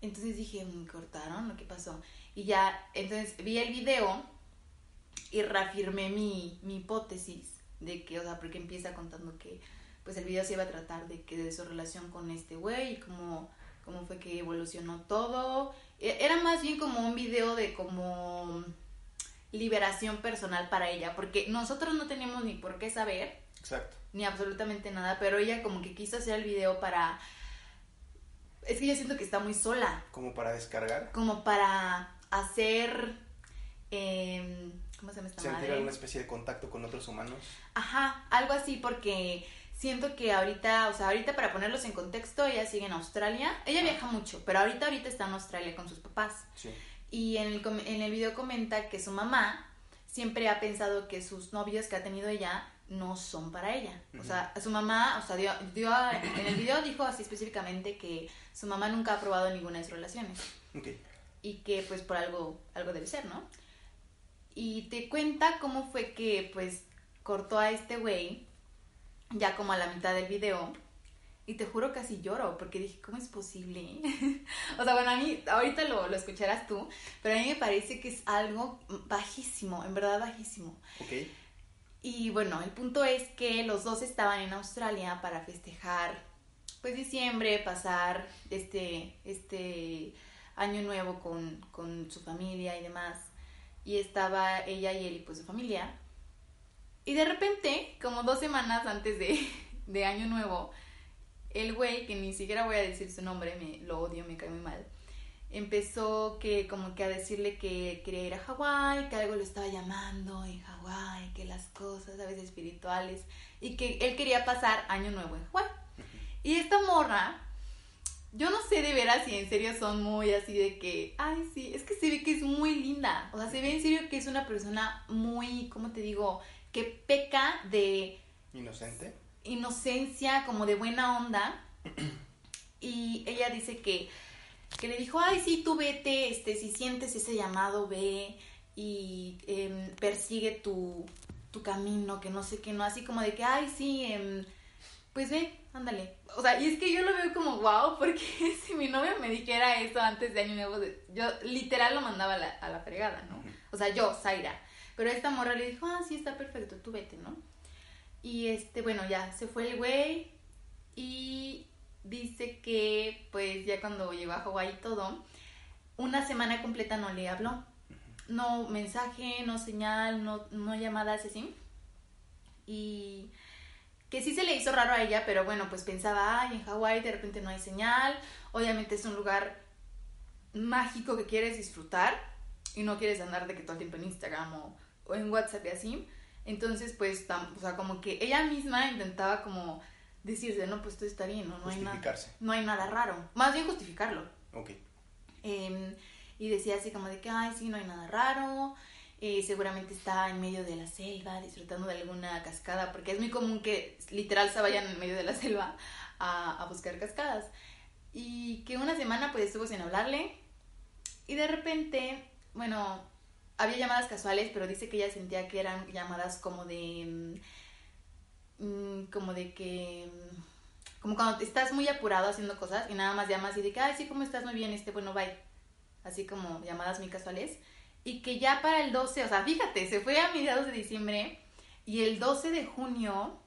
[SPEAKER 2] Entonces dije, "Mm, ¿cortaron o qué pasó? Y ya, entonces vi el video y reafirmé mi, mi hipótesis de que, o sea, porque empieza contando que, pues el video se iba a tratar de que de su relación con este güey y cómo, cómo fue que evolucionó todo. E- Era más bien como un video de como liberación personal para ella, porque nosotros no teníamos ni por qué saber
[SPEAKER 1] Exacto.
[SPEAKER 2] ni absolutamente nada, pero ella como que quiso hacer el video para... Es que yo siento que está muy sola,
[SPEAKER 1] Como para descargar.
[SPEAKER 2] como para hacer... em, ¿Cómo se llama esta
[SPEAKER 1] Sentir
[SPEAKER 2] madre?
[SPEAKER 1] alguna especie de contacto con otros humanos.
[SPEAKER 2] Ajá, algo así porque siento que ahorita, o sea, ahorita para ponerlos en contexto, ella sigue en Australia. Ella viaja mucho, pero ahorita ahorita está en Australia con sus papás.
[SPEAKER 1] Sí.
[SPEAKER 2] Y en el, en el video comenta que su mamá siempre ha pensado que sus novios que ha tenido ella no son para ella. O
[SPEAKER 1] Ujú.
[SPEAKER 2] sea, su mamá, o sea, dio, dio a- en el video dijo así específicamente que su mamá nunca ha probado ninguna de sus relaciones
[SPEAKER 1] Ok.
[SPEAKER 2] y que pues por algo, algo debe ser, ¿no? Y te cuenta cómo fue que pues cortó a este güey ya como a la mitad del video y te juro casi lloro porque dije, ¿cómo es posible? o sea, bueno, a mí, ahorita lo, lo escucharás tú, pero a mí me parece que es algo bajísimo, en verdad bajísimo.
[SPEAKER 1] Ok.
[SPEAKER 2] Y bueno, el punto es que los dos estaban en Australia para festejar, pues diciembre, pasar este, este año nuevo con, con su familia y demás. Y estaba ella y él y pues su familia. Y de repente, como dos semanas antes de, de año nuevo, el güey, que ni siquiera voy a decir su nombre, me lo odio, me cae muy mal, empezó que como que a decirle que quería ir a Hawái, que algo lo estaba llamando en Hawái, que las cosas a veces espirituales y que él quería pasar año nuevo en Hawái. Y esta morra, yo no sé de veras si en serio son muy así de que, ay sí, es que se ve que es muy linda, o sea, se ve en serio que es una persona muy, ¿cómo te digo? Que peca de
[SPEAKER 1] Inocente.
[SPEAKER 2] inocencia, como de buena onda. Y ella dice que, que le dijo, ay, sí, tú vete, este, si sientes ese llamado, ve y em, persigue tu, tu camino, que no sé qué, no, así como de que, ay, sí, em, pues ve, ándale. O sea, y es que yo lo veo como, wow, porque si mi novio me dijera eso antes de Año Nuevo, yo literal lo mandaba a la, a la fregada, ¿no? O sea, yo, Zaira. Pero esta morra le dijo, ah, sí, está perfecto, tú vete, ¿no? Y este, bueno, ya se fue el güey y dice que pues ya cuando llegó a Hawái y todo, una semana completa no le habló. No mensaje, no señal, no, no llamadas así. Y que sí se le hizo raro a ella, pero bueno, pues pensaba, ay, en Hawái de repente no hay señal, obviamente es un lugar mágico que quieres disfrutar y no quieres andar de que todo el tiempo en Instagram o, o en WhatsApp y así. Entonces, pues, tam- o sea, como que ella misma intentaba como decirse, no, pues todo está bien, no, no hay nada.
[SPEAKER 1] Justificarse.
[SPEAKER 2] No hay nada raro. Más bien justificarlo.
[SPEAKER 1] Ok.
[SPEAKER 2] Em, y decía así como de que, ay, sí, no hay nada raro. eh, seguramente está en medio de la selva disfrutando de alguna cascada, porque es muy común que literal se vayan en medio de la selva a, a buscar cascadas. Y que una semana pues estuvo sin hablarle. Y de repente, bueno, había llamadas casuales, pero dice que ella sentía que eran llamadas como de... mm, mm, como de que... mm, como cuando estás muy apurado haciendo cosas y nada más llamas y de que, ay, sí, ¿cómo estás? Muy bien, este, bueno, bye. Así como llamadas muy casuales. Y que ya para el 12, o sea, fíjate, se fue a mediados de diciembre y el 12 de junio,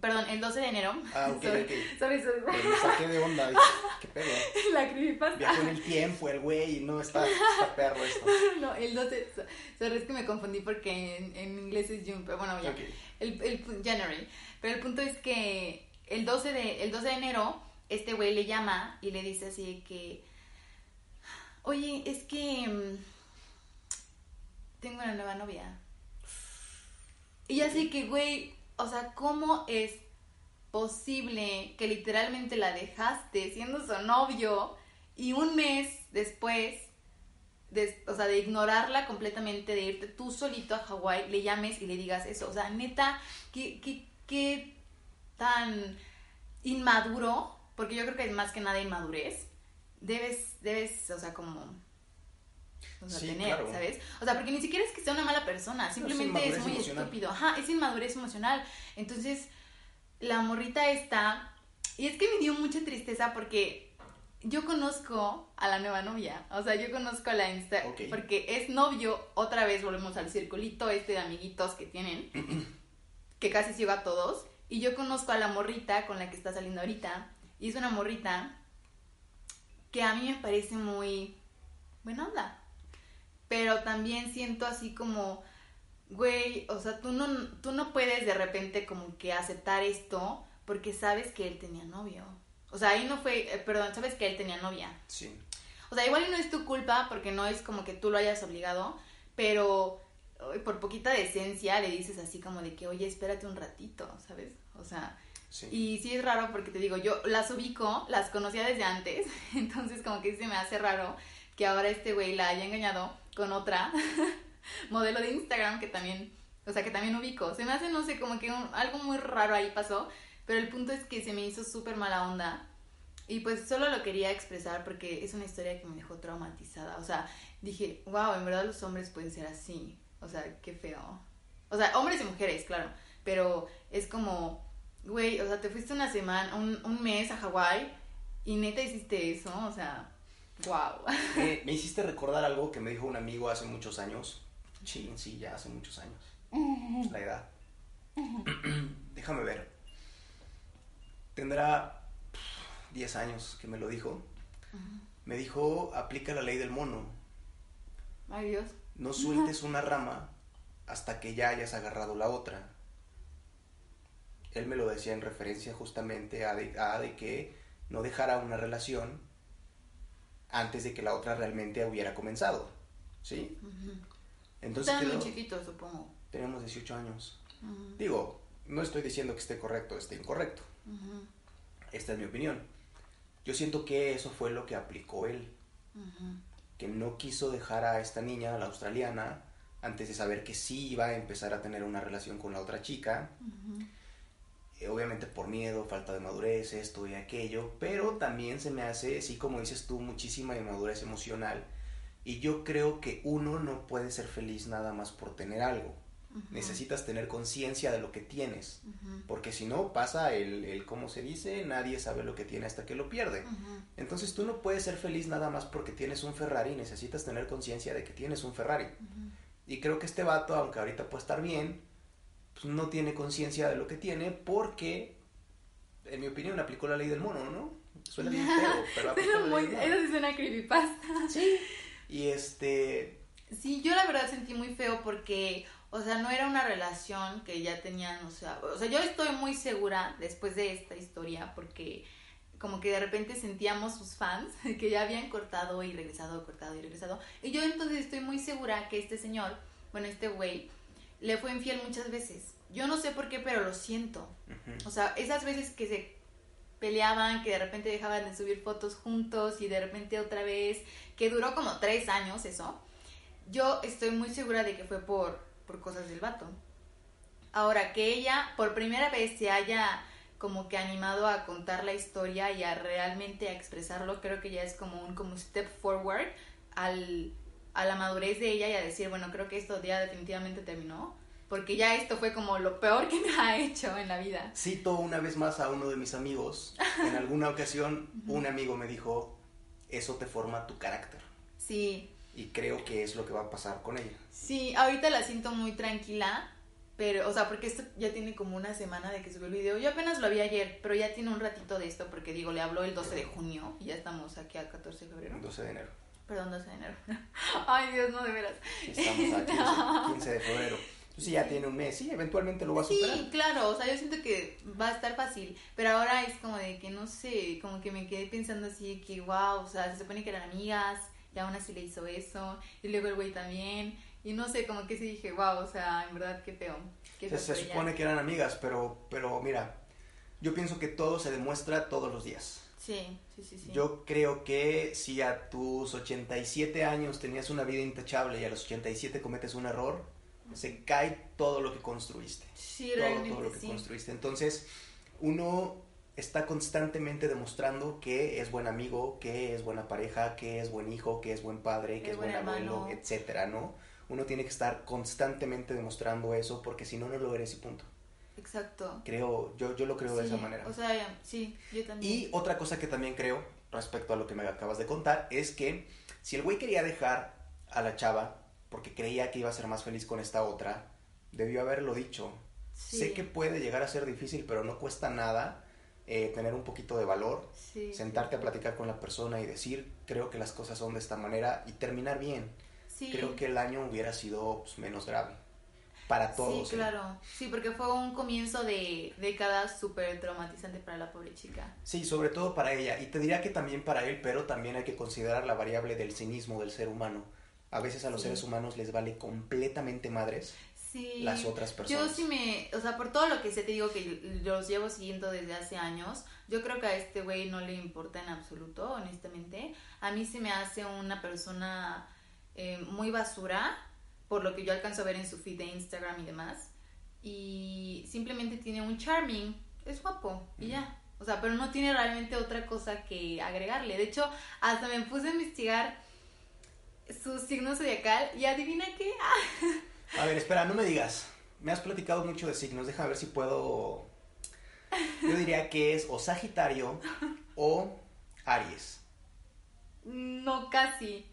[SPEAKER 2] perdón, el 12 de enero.
[SPEAKER 1] Ah, ok, ok.
[SPEAKER 2] sorry.
[SPEAKER 1] Pero me saqué de onda. ¿Qué pedo?
[SPEAKER 2] La creepypasta.
[SPEAKER 1] Viajó en el tiempo el güey y no está, está perro esto.
[SPEAKER 2] No, el 12, so- sorry, es que me confundí porque en, en inglés es June, pero bueno, ya. El, el January. Pero el punto es que el 12 de, el 12 de enero, este güey le llama y le dice así de que, oye, es que mm, tengo una nueva novia. Y así que, güey, o sea, ¿cómo es posible que literalmente la dejaste siendo su novio y un mes después, de, o sea, de ignorarla completamente, de irte tú solito a Hawái, le llames y le digas eso? O sea, neta, ¿qué, qué, qué tan inmaduro? Porque yo creo que es más que nada inmadurez. Debes, debes, o sea, como... o sea,
[SPEAKER 1] Sí,
[SPEAKER 2] tener,
[SPEAKER 1] claro.
[SPEAKER 2] ¿sabes? O sea, porque ni siquiera es que sea una mala persona, simplemente es, muy
[SPEAKER 1] emocional.
[SPEAKER 2] estúpido. Ajá, es inmadurez emocional. Entonces, la morrita está. Y es que me dio mucha tristeza porque yo conozco a la nueva novia. O sea, yo conozco a la Insta. Porque es novio. Otra vez volvemos al circulito este de amiguitos que tienen. que casi sigo a todos. Y yo conozco a la morrita con la que está saliendo ahorita. Y es una morrita que a mí me parece muy buena onda. Pero también siento así como, güey, o sea, tú no, tú no puedes de repente como que aceptar esto porque sabes que él tenía novio. O sea, ahí no fue, eh, perdón, sabes que él tenía novia.
[SPEAKER 1] Sí.
[SPEAKER 2] O sea, igual no es tu culpa porque no es como que tú lo hayas obligado, pero ay, por poquita decencia le dices así como de que, oye, espérate un ratito, ¿sabes? O sea,
[SPEAKER 1] Sí.
[SPEAKER 2] y sí es raro porque te digo, yo las ubico, las conocía desde antes, entonces como que se me hace raro que ahora este güey la haya engañado con otra modelo de Instagram que también, o sea, que también ubico. Se me hace, no sé, como que algo muy raro ahí pasó, pero el punto es que se me hizo súper mala onda. Y pues solo lo quería expresar porque es una historia que me dejó traumatizada. O sea, dije, wow, en verdad los hombres pueden ser así. O sea, qué feo. O sea, hombres y mujeres, claro. Pero es como, güey, o sea, te fuiste una semana, un, un mes a Hawái y neta hiciste eso. O sea, wow.
[SPEAKER 1] Me, me hiciste recordar algo que me dijo un amigo hace muchos años. Sí, sí, ya hace muchos años. La edad. Déjame ver. Tendrá pff, 10 años que me lo dijo. Me dijo, aplica la ley del mono.
[SPEAKER 2] Ay, Dios.
[SPEAKER 1] No sueltes una rama hasta que ya hayas agarrado la otra. Él me lo decía en referencia justamente a de, a de que no dejara una relación antes de que la otra realmente hubiera comenzado. ¿Sí? Entonces
[SPEAKER 2] Están muy chiquitos, supongo.
[SPEAKER 1] tenemos 18 años. Digo, no estoy diciendo que esté correcto o esté incorrecto. Esta es mi opinión. Yo siento que eso fue lo que aplicó él. que no quiso dejar a esta niña, a la australiana, antes de saber que sí iba a empezar a tener una relación con la otra chica. Eh, obviamente por miedo, falta de madurez, esto y aquello, pero también se me hace, sí como dices tú, muchísima inmadurez emocional. Y yo creo que uno no puede ser feliz nada más por tener algo. Necesitas tener conciencia de lo que tienes, porque si no pasa el, el, ¿cómo se dice? Nadie sabe lo que tiene hasta que lo pierde. Entonces tú no puedes ser feliz nada más porque tienes un Ferrari, necesitas tener conciencia de que tienes un Ferrari. Y creo que este vato, aunque ahorita puede estar bien, pues no tiene conciencia de lo que tiene porque, en mi opinión, aplicó la ley del mono, ¿no? Suena bien feo, pero aplicó
[SPEAKER 2] Pero
[SPEAKER 1] la
[SPEAKER 2] muy,
[SPEAKER 1] ley del mono.
[SPEAKER 2] eso sí suena creepypasta.
[SPEAKER 1] Sí. Y este,
[SPEAKER 2] Sí, yo la verdad sentí muy feo porque, o sea, no era una relación que ya tenían, o sea, o sea, yo estoy muy segura después de esta historia porque como que de repente sentíamos sus fans que ya habían cortado y regresado, cortado y regresado. Y yo entonces estoy muy segura que este señor, bueno, este güey, le fue infiel muchas veces. Yo no sé por qué, pero lo siento. O sea, esas veces que se peleaban, que de repente dejaban de subir fotos juntos y de repente otra vez, que duró como tres años eso, yo estoy muy segura de que fue por, por cosas del vato. Ahora, que ella por primera vez se haya como que animado a contar la historia y a realmente a expresarlo, creo que ya es como un como step forward al, a la madurez de ella y a decir, bueno, creo que esto ya definitivamente terminó. porque ya esto fue como lo peor que me ha hecho en la vida.
[SPEAKER 1] Cito una vez más a uno de mis amigos. En alguna ocasión, un amigo me dijo, eso te forma tu carácter.
[SPEAKER 2] Sí,
[SPEAKER 1] Y creo que es lo que va a pasar con ella.
[SPEAKER 2] sí, ahorita la siento muy tranquila, pero, o sea, porque esto ya tiene como una semana de que subió el video. Yo apenas lo vi ayer, pero ya tiene un ratito de esto, porque digo, le habló el 12 de junio y ya estamos aquí al 14 de febrero.
[SPEAKER 1] 12 de enero.
[SPEAKER 2] Perdón, 12 de enero. Ay, Dios, no, de veras.
[SPEAKER 1] Estamos a 15, 15 de febrero. Entonces ya tiene un mes. Sí, eventualmente lo va a superar.
[SPEAKER 2] Sí, claro, o sea, yo siento que va a estar fácil, pero ahora es como de que no sé, como que me quedé pensando así de que wow, o sea, se supone que eran amigas, y aún así le hizo eso, y luego el güey también, y no sé, como que sí dije, wow, o sea, en verdad, qué feo. Qué
[SPEAKER 1] Se,
[SPEAKER 2] feo
[SPEAKER 1] se supone que eran amigas, pero, pero mira, yo pienso que todo se demuestra todos los días.
[SPEAKER 2] Sí, sí, sí, sí.
[SPEAKER 1] Yo creo que si a tus 87 años tenías una vida intachable y a los 87 cometes un error, se cae todo lo que construiste.
[SPEAKER 2] Sí,
[SPEAKER 1] todo,
[SPEAKER 2] realmente
[SPEAKER 1] todo lo que
[SPEAKER 2] sí.
[SPEAKER 1] construiste. Entonces, uno está constantemente demostrando que es buen amigo, que es buena pareja, que es buen hijo, que es buen padre, que
[SPEAKER 2] Es
[SPEAKER 1] es buen abuelo, etcétera, ¿no? Uno tiene que estar constantemente demostrando eso porque si no, no lo eres y punto.
[SPEAKER 2] Exacto.
[SPEAKER 1] Creo, yo, yo lo creo de esa manera.
[SPEAKER 2] O sea, sí, yo también.
[SPEAKER 1] Y otra cosa que también creo, respecto a lo que me acabas de contar, es que si el güey quería dejar a la chava porque creía que iba a ser más feliz con esta otra, debió haberlo dicho.
[SPEAKER 2] Sí.
[SPEAKER 1] Sé que puede llegar a ser difícil, pero no cuesta nada eh, tener un poquito de valor,
[SPEAKER 2] Sí,
[SPEAKER 1] sentarte a platicar con la persona y decir, creo que las cosas son de esta manera y terminar bien.
[SPEAKER 2] sí.
[SPEAKER 1] Creo que el año hubiera sido pues, menos grave para todos.
[SPEAKER 2] Sí,
[SPEAKER 1] ¿eh?
[SPEAKER 2] claro. Sí, porque fue un comienzo de década súper traumatizante para la pobre chica.
[SPEAKER 1] Sí, sobre todo para ella. Y te diría que también para él, pero también hay que considerar la variable del cinismo del ser humano. A veces a los
[SPEAKER 2] Sí.
[SPEAKER 1] seres humanos les vale completamente madres
[SPEAKER 2] Sí.
[SPEAKER 1] las otras
[SPEAKER 2] Yo
[SPEAKER 1] personas.
[SPEAKER 2] sí me, o sea, por todo lo que sé, te digo que los llevo siguiendo desde hace años. Yo creo que a este güey no le importa en absoluto, honestamente. A mí se me hace una persona eh, muy basura, por lo que yo alcanzo a ver en su feed de Instagram y demás. Y simplemente tiene un charming, es guapo y ya. O sea, pero no tiene realmente otra cosa que agregarle. De hecho, hasta me puse a investigar su signo zodiacal y adivina qué. Ah,
[SPEAKER 1] A ver, espera, no me digas. Me has platicado mucho de signos. Déjame ver si puedo. Yo diría que es o Sagitario o Aries.
[SPEAKER 2] no casi.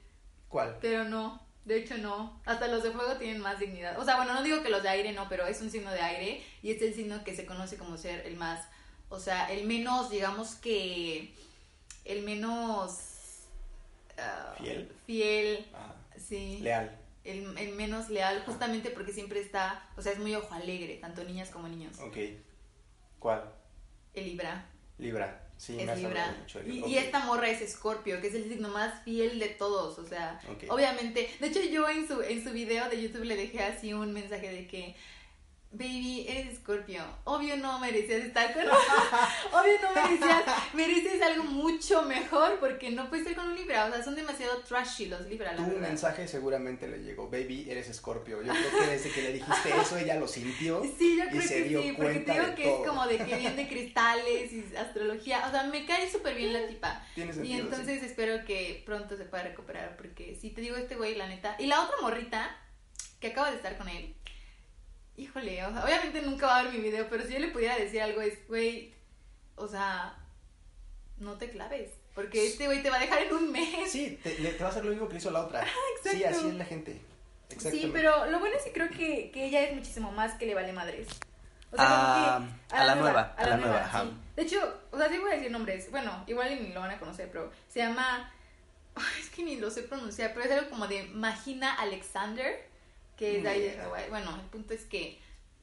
[SPEAKER 1] ¿Cuál?
[SPEAKER 2] Pero no, de hecho no. Hasta los de fuego tienen más dignidad. O sea, bueno, no digo que los de aire no, pero es un signo de aire y es el signo que se conoce como ser el más, o sea, el menos, digamos que, el menos... ah,
[SPEAKER 1] Fiel.
[SPEAKER 2] Fiel,
[SPEAKER 1] Ajá.
[SPEAKER 2] sí.
[SPEAKER 1] Leal.
[SPEAKER 2] El, el menos leal, justamente porque siempre está, o sea, es muy ojo alegre, tanto niñas como niños.
[SPEAKER 1] Ok. ¿Cuál?
[SPEAKER 2] El Libra.
[SPEAKER 1] Libra. Sí,
[SPEAKER 2] es Libra.
[SPEAKER 1] mucho
[SPEAKER 2] Y, esta morra es Escorpio, que es el signo más fiel de todos. O sea, obviamente. De hecho, yo en su, en su video de YouTube le dejé así un mensaje de que. Baby, eres Escorpio. Obvio no merecías estar con. Obvio no merecías. Mereces algo mucho mejor porque no puedes estar con un Libra. O sea, son demasiado trashy los Libra, la
[SPEAKER 1] Tu
[SPEAKER 2] verdad.
[SPEAKER 1] mensaje seguramente le llegó. Baby, eres escorpio. Yo creo que desde que le dijiste eso, ella lo sintió.
[SPEAKER 2] Sí, yo
[SPEAKER 1] y
[SPEAKER 2] creo
[SPEAKER 1] se
[SPEAKER 2] que
[SPEAKER 1] dio
[SPEAKER 2] sí, porque te digo que
[SPEAKER 1] todo.
[SPEAKER 2] es como de que viene de cristales y astrología. O sea, me cae súper bien la tipa.
[SPEAKER 1] Tiene
[SPEAKER 2] Y entonces espero que pronto se pueda recuperar, porque si te digo este güey, la neta. Y la otra morrita, que acaba de estar con él, híjole, o sea, obviamente nunca va a ver mi video, pero si yo le pudiera decir algo es, güey, o sea, no te claves, porque este güey te va a dejar en un mes.
[SPEAKER 1] Sí, te, va a hacer lo mismo que hizo la otra. Sí,
[SPEAKER 2] exacto.
[SPEAKER 1] así es la gente.
[SPEAKER 2] Sí, pero lo bueno es que creo que, que ella es muchísimo más que le vale madres. O
[SPEAKER 1] Ah,
[SPEAKER 2] como que
[SPEAKER 1] a la nueva, a la nueva, ajá.
[SPEAKER 2] sí. De hecho, o sea, sí voy a decir nombres. Bueno, igual ni lo van a conocer, pero se llama. Es que ni lo sé pronunciar, pero es algo como de Magina Alexander, que es de ahí de. Hawái. Bueno, el punto es que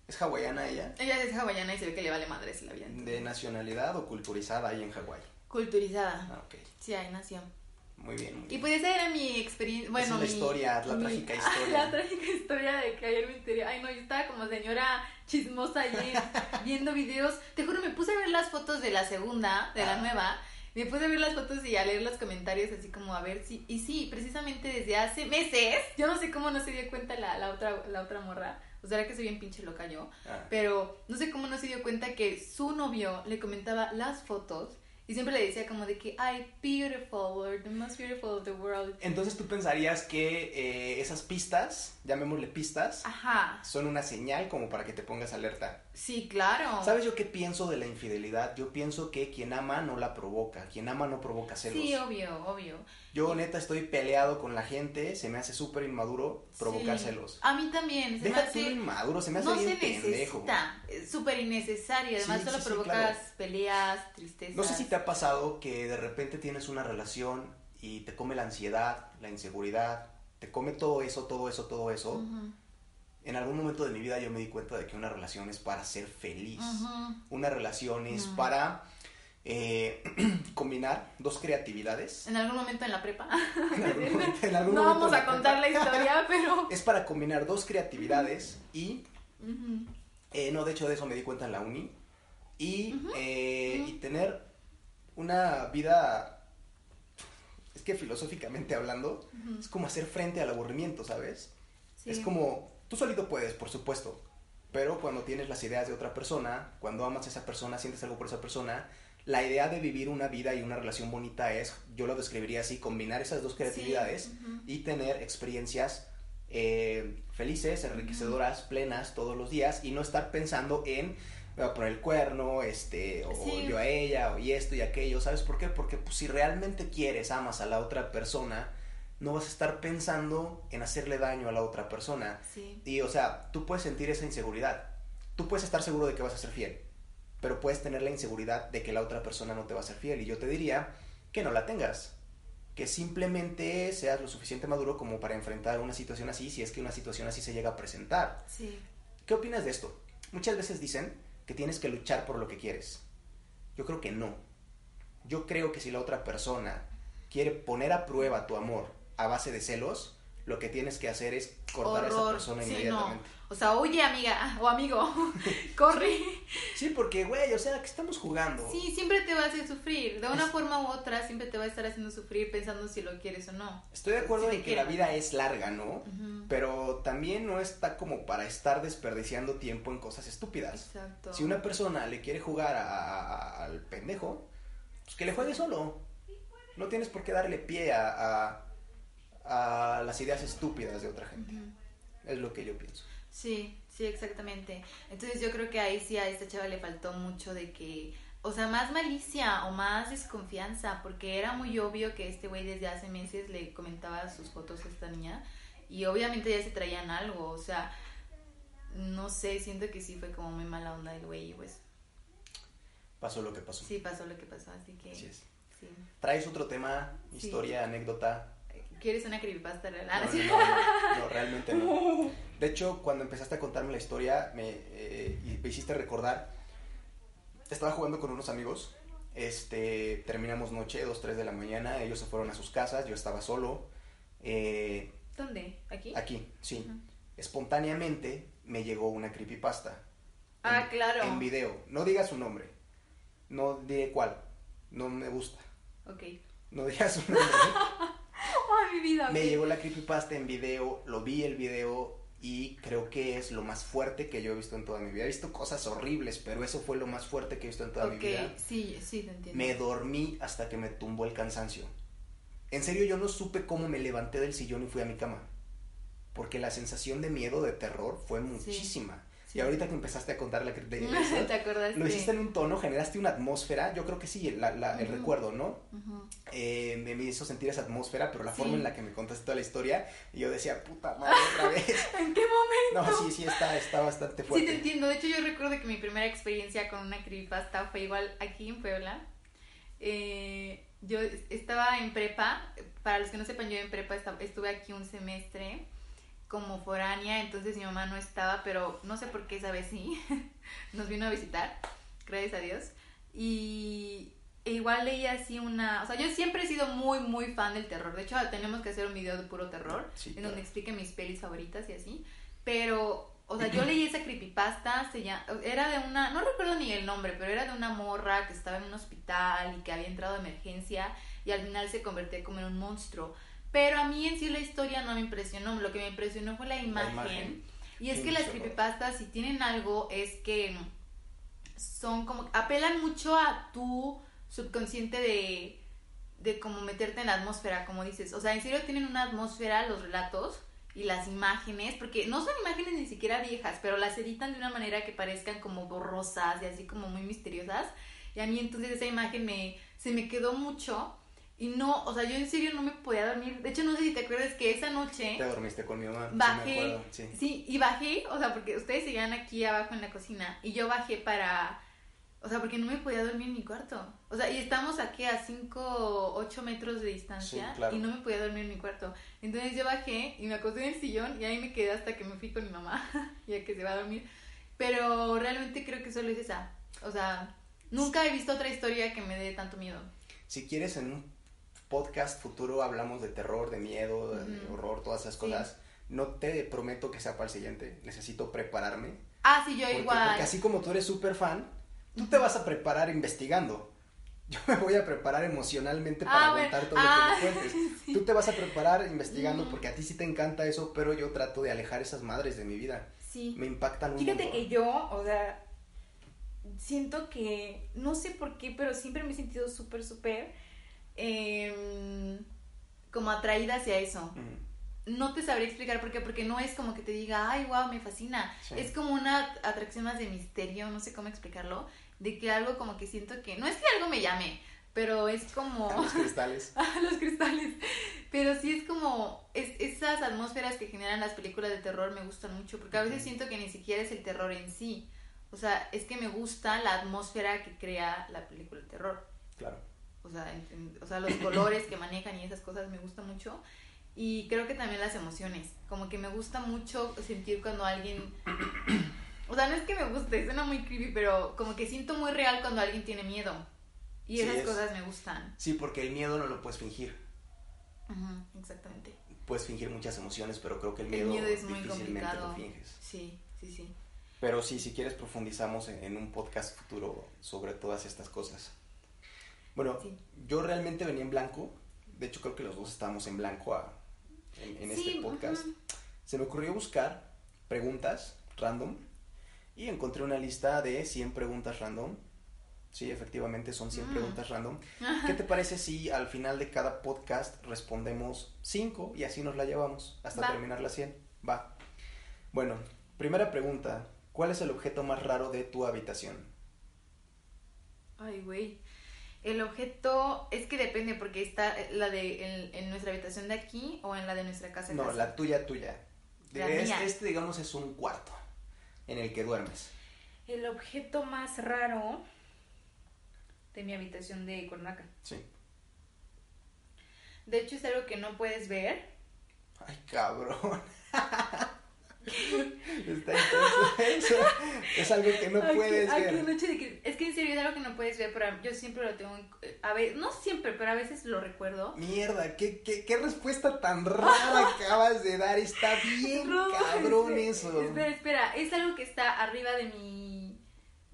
[SPEAKER 1] ¿Es hawaiana ella?
[SPEAKER 2] ella es hawaiana y se ve que le vale madres la vida.
[SPEAKER 1] ¿De nacionalidad o culturizada ahí en Hawái?
[SPEAKER 2] Culturizada.
[SPEAKER 1] Ah, ok.
[SPEAKER 2] Sí, ahí nació.
[SPEAKER 1] Muy bien, muy
[SPEAKER 2] Y
[SPEAKER 1] bien.
[SPEAKER 2] pues esa era mi experiencia. Bueno,
[SPEAKER 1] es la
[SPEAKER 2] mi-
[SPEAKER 1] historia, la
[SPEAKER 2] mi-
[SPEAKER 1] trágica historia.
[SPEAKER 2] La trágica historia de que ayer me enteré. Ay, no, yo estaba como señora chismosa ayer viendo videos. Te juro, me puse a ver las fotos de la segunda, de la
[SPEAKER 1] Ah.
[SPEAKER 2] nueva. Me puse a ver las fotos y a leer los comentarios, así como a ver si. Y sí, precisamente desde hace meses. Yo no sé cómo no se dio cuenta la, la, otra, la otra morra. O sea, era que soy bien pinche loca yo.
[SPEAKER 1] Ah.
[SPEAKER 2] Pero no sé cómo no se dio cuenta que su novio le comentaba las fotos y siempre le decía como de que, ay, beautiful, we're the most beautiful of the world.
[SPEAKER 1] Entonces tú pensarías que eh, esas pistas, llamémosle pistas,
[SPEAKER 2] Ajá,
[SPEAKER 1] son una señal como para que te pongas alerta.
[SPEAKER 2] Sí, claro.
[SPEAKER 1] ¿Sabes yo qué pienso de la infidelidad? Yo pienso que quien ama no la provoca, quien ama no provoca celos.
[SPEAKER 2] Sí, obvio, obvio.
[SPEAKER 1] Yo neta estoy peleado con la gente, se me hace súper inmaduro provocar
[SPEAKER 2] Sí.
[SPEAKER 1] celos.
[SPEAKER 2] A mí también. Se
[SPEAKER 1] Deja
[SPEAKER 2] me hace...
[SPEAKER 1] inmaduro, se me hace
[SPEAKER 2] No
[SPEAKER 1] bien
[SPEAKER 2] se
[SPEAKER 1] pendejo.
[SPEAKER 2] súper innecesario. Además,
[SPEAKER 1] Sí,
[SPEAKER 2] solo
[SPEAKER 1] sí,
[SPEAKER 2] provocas
[SPEAKER 1] claro.
[SPEAKER 2] peleas, tristezas.
[SPEAKER 1] No sé si te ha pasado que de repente tienes una relación y te come la ansiedad, la inseguridad, te come todo eso, todo eso, todo eso. En algún momento de mi vida yo me di cuenta de que una relación es para ser feliz. Una relación es para eh, combinar dos creatividades.
[SPEAKER 2] En algún momento en la prepa.
[SPEAKER 1] En algún momento- en algún
[SPEAKER 2] no
[SPEAKER 1] momento
[SPEAKER 2] vamos a contar la historia, pero.
[SPEAKER 1] Es para combinar dos creatividades y. Eh, no, de hecho de eso me di cuenta en la uni. Y, eh, y tener una vida, es que filosóficamente hablando, es como hacer frente al aburrimiento, ¿sabes?
[SPEAKER 2] Sí.
[SPEAKER 1] Es como, tú solito puedes, por supuesto, pero cuando tienes las ideas de otra persona, cuando amas a esa persona, sientes algo por esa persona, la idea de vivir una vida y una relación bonita es, yo lo describiría así, combinar esas dos creatividades
[SPEAKER 2] Sí,
[SPEAKER 1] y tener experiencias eh, felices, enriquecedoras, plenas todos los días y no estar pensando en me voy a poner el cuerno, este, o
[SPEAKER 2] Sí.
[SPEAKER 1] yo a ella, o y esto y aquello, ¿sabes por qué? Porque pues, si realmente quieres, amas a la otra persona, no vas a estar pensando en hacerle daño a la otra persona.
[SPEAKER 2] Sí.
[SPEAKER 1] Y, o sea, tú puedes sentir esa inseguridad. Tú puedes estar seguro de que vas a ser fiel, pero puedes tener la inseguridad de que la otra persona no te va a ser fiel. Y yo te diría que no la tengas. Que simplemente seas lo suficiente maduro como para enfrentar una situación así, si es que una situación así se llega a presentar.
[SPEAKER 2] Sí.
[SPEAKER 1] ¿Qué opinas de esto? Muchas veces dicen que tienes que luchar por lo que quieres. Yo creo que no. Yo creo que si la otra persona quiere poner a prueba tu amor a base de celos, lo que tienes que hacer es cortar a esa persona
[SPEAKER 2] Sí,
[SPEAKER 1] inmediatamente.
[SPEAKER 2] no. O sea, oye, amiga o amigo, corre.
[SPEAKER 1] Sí, porque, güey, o sea, que estamos jugando.
[SPEAKER 2] Sí, siempre te va a hacer sufrir. De una forma u otra, siempre te va a estar haciendo sufrir pensando si lo quieres o no.
[SPEAKER 1] Estoy de acuerdo
[SPEAKER 2] Si
[SPEAKER 1] en que la vida es larga, ¿no? Pero también no está como para estar desperdiciando tiempo en cosas estúpidas.
[SPEAKER 2] Exacto.
[SPEAKER 1] Si una persona le quiere jugar a- a- a- al pendejo, pues que le juegue solo. No tienes por qué darle pie a, a, a las ideas estúpidas de otra gente. Es lo que yo pienso.
[SPEAKER 2] Sí, sí, exactamente. Entonces yo creo que ahí sí a esta chava le faltó mucho de que, o sea, más malicia o más desconfianza, porque era muy obvio que este güey desde hace meses le comentaba sus fotos a esta niña y obviamente ya se traían algo, o sea, no sé, siento que sí fue como muy mala onda del güey y pues
[SPEAKER 1] Pasó lo que pasó.
[SPEAKER 2] sí pasó lo que pasó, así que
[SPEAKER 1] Así es.
[SPEAKER 2] sí.
[SPEAKER 1] ¿Traes otro tema,
[SPEAKER 2] Sí.
[SPEAKER 1] historia, anécdota?
[SPEAKER 2] ¿Quieres una creepypasta real?
[SPEAKER 1] No,
[SPEAKER 2] Ah,
[SPEAKER 1] no, no, no, no, realmente no. De hecho, cuando empezaste a contarme la historia, me, eh, y me hiciste recordar, estaba jugando con unos amigos, este, terminamos noche, 2, 3 de la mañana, ellos se fueron a sus casas, yo estaba solo, eh,
[SPEAKER 2] ¿Dónde? ¿Aquí?
[SPEAKER 1] aquí, sí. Espontáneamente me llegó una creepypasta.
[SPEAKER 2] Ah,
[SPEAKER 1] En-
[SPEAKER 2] claro.
[SPEAKER 1] En video. No digas su nombre. No diré cuál. No me gusta.
[SPEAKER 2] Ok.
[SPEAKER 1] No digas su nombre.
[SPEAKER 2] Ay, mi vida.
[SPEAKER 1] Me llegó la creepypasta en video, lo vi el video y creo que es lo más fuerte que yo he visto en toda mi vida. He visto cosas horribles, pero eso fue lo más fuerte que he visto en toda mi vida.
[SPEAKER 2] sí, sí, te entiendo.
[SPEAKER 1] Me dormí hasta que me tumbó el cansancio. En serio, yo no supe cómo me levanté del sillón y fui a mi cama. Porque la sensación de miedo, de terror, fue muchísima.
[SPEAKER 2] sí.
[SPEAKER 1] Y ahorita que empezaste a contar la cre- de
[SPEAKER 2] ¿Te acordaste?
[SPEAKER 1] lo hiciste en un tono, generaste una atmósfera, yo creo que sí, la- la- el
[SPEAKER 2] Ujú.
[SPEAKER 1] recuerdo, ¿no?
[SPEAKER 2] Ujú.
[SPEAKER 1] Eh, me, me hizo sentir esa atmósfera, pero la
[SPEAKER 2] Sí.
[SPEAKER 1] forma en la que me contaste toda la historia, y yo decía, puta madre, otra vez.
[SPEAKER 2] ¿En qué momento?
[SPEAKER 1] No, sí, sí, está, está bastante
[SPEAKER 2] Sí,
[SPEAKER 1] fuerte.
[SPEAKER 2] te entiendo. De hecho, yo recuerdo que mi primera experiencia con una creepypasta fue igual aquí en Puebla. Eh, yo estaba en prepa. Para los que no sepan, yo en prepa estuve aquí un semestre como foránea, entonces mi mamá no estaba, pero no sé por qué esa vez sí. Nos vino a visitar, gracias a Dios. Y e igual leía así una... O sea, yo siempre he sido muy, muy fan del terror. De hecho, tenemos que hacer un video de puro terror,
[SPEAKER 1] Sí,
[SPEAKER 2] en
[SPEAKER 1] claro.
[SPEAKER 2] donde explique mis pelis favoritas y así. Pero, o sea, yo leí esa creepypasta, se llama, era de una, no recuerdo ni el nombre, pero era de una morra que estaba en un hospital y que había entrado a emergencia y al final se convertía como en un monstruo. Pero a mí en sí la historia no me impresionó, lo que me impresionó fue la imagen.
[SPEAKER 1] imagen.
[SPEAKER 2] Y es que las creepypastas, si tienen algo, es que son como, apelan mucho a tu subconsciente de, de como meterte en la atmósfera, como dices. O sea, en serio tienen una atmósfera los relatos y las imágenes, porque no son imágenes ni siquiera viejas, pero las editan de una manera que parezcan como borrosas y así como muy misteriosas. Y a mí entonces esa imagen me, se me quedó mucho y no, o sea, yo en serio no me podía dormir. De hecho, no sé si te acuerdas que esa noche...
[SPEAKER 1] Te dormiste con mi mamá.
[SPEAKER 2] Bajé, sí, sí. y bajé, o sea, porque ustedes seguían aquí abajo en la cocina y yo bajé para... O sea, porque no me podía dormir en mi cuarto. O sea, y estamos aquí a 5, 8 metros de distancia y no me podía dormir en mi cuarto. Entonces yo bajé y me acosté en el sillón y ahí me quedé hasta que me fui con mi mamá, ya que se va a dormir. Pero realmente creo que solo es esa. O sea, nunca he visto otra historia que me dé tanto miedo.
[SPEAKER 1] Si quieres en un podcast futuro hablamos de terror, de miedo, de horror, todas esas cosas. No te prometo que sea para el siguiente. Necesito prepararme.
[SPEAKER 2] Ah, sí, yo igual.
[SPEAKER 1] Porque así como tú eres súper fan, tú te vas a preparar investigando. Yo me voy a preparar emocionalmente para ah, aguantar todo lo que me ah, cuentes. Tú te vas a preparar investigando porque a ti sí te encanta eso, pero yo trato de alejar esas madres de mi vida.
[SPEAKER 2] Sí.
[SPEAKER 1] Me impactan un
[SPEAKER 2] Fíjate que yo, o sea, siento que, no sé por qué, pero siempre me he sentido súper, súper Em, como atraída hacia eso. No te sabría explicar por qué, porque no es como que te diga, ay, wow, me fascina. Es como una atracción más de misterio, no sé cómo explicarlo, de que algo como que siento que, no es que algo me llame, pero es como...
[SPEAKER 1] los cristales.
[SPEAKER 2] los cristales. Pero sí es como, es, esas atmósferas que generan las películas de terror me gustan mucho, porque a veces siento que ni siquiera es el terror en sí. O sea, es que me gusta la atmósfera que crea la película de terror.
[SPEAKER 1] Claro
[SPEAKER 2] o sea, o sea, los colores que manejan y esas cosas me gusta mucho. Y creo que también las emociones, como que me gusta mucho sentir cuando alguien... O sea, no es que me guste, suena muy creepy, pero como que siento muy real cuando alguien tiene miedo. Y esas cosas me gustan.
[SPEAKER 1] Sí, porque el miedo no lo puedes fingir.
[SPEAKER 2] exactamente.
[SPEAKER 1] Puedes fingir muchas emociones, pero creo que el miedo,
[SPEAKER 2] el miedo es muy complicado.
[SPEAKER 1] lo finges.
[SPEAKER 2] Sí, sí, sí.
[SPEAKER 1] Pero sí, si quieres profundizamos en un podcast futuro sobre todas estas cosas. Bueno, yo realmente venía en blanco. De hecho, creo que los dos estábamos en blanco en, este podcast. Se me ocurrió buscar preguntas random y encontré una lista de 100 preguntas random. Sí, efectivamente son 100 mm. preguntas random. ¿Qué te parece si al final de cada podcast respondemos 5 y así nos la llevamos hasta terminar la 100? Va. Bueno, primera pregunta. ¿Cuál es el objeto más raro de tu habitación?
[SPEAKER 2] Ay, güey. El objeto es que depende porque está la de en, nuestra habitación de aquí o en la de nuestra casa.
[SPEAKER 1] No, la tuya, tuya. este, este, digamos, es un cuarto en el que duermes.
[SPEAKER 2] El objeto más raro de mi habitación de Cuernavaca.
[SPEAKER 1] Sí.
[SPEAKER 2] De hecho, es algo que no puedes ver.
[SPEAKER 1] Ay, cabrón. Está eso. Es algo que no puedes ver.
[SPEAKER 2] es que en serio es algo que no puedes ver, pero yo siempre lo tengo. A ver, no siempre, pero a veces lo recuerdo.
[SPEAKER 1] Mierda, qué, qué, qué respuesta tan rara acabas de dar. Está bien cabrón eso.
[SPEAKER 2] Espera, espera. Es algo que está arriba de mi.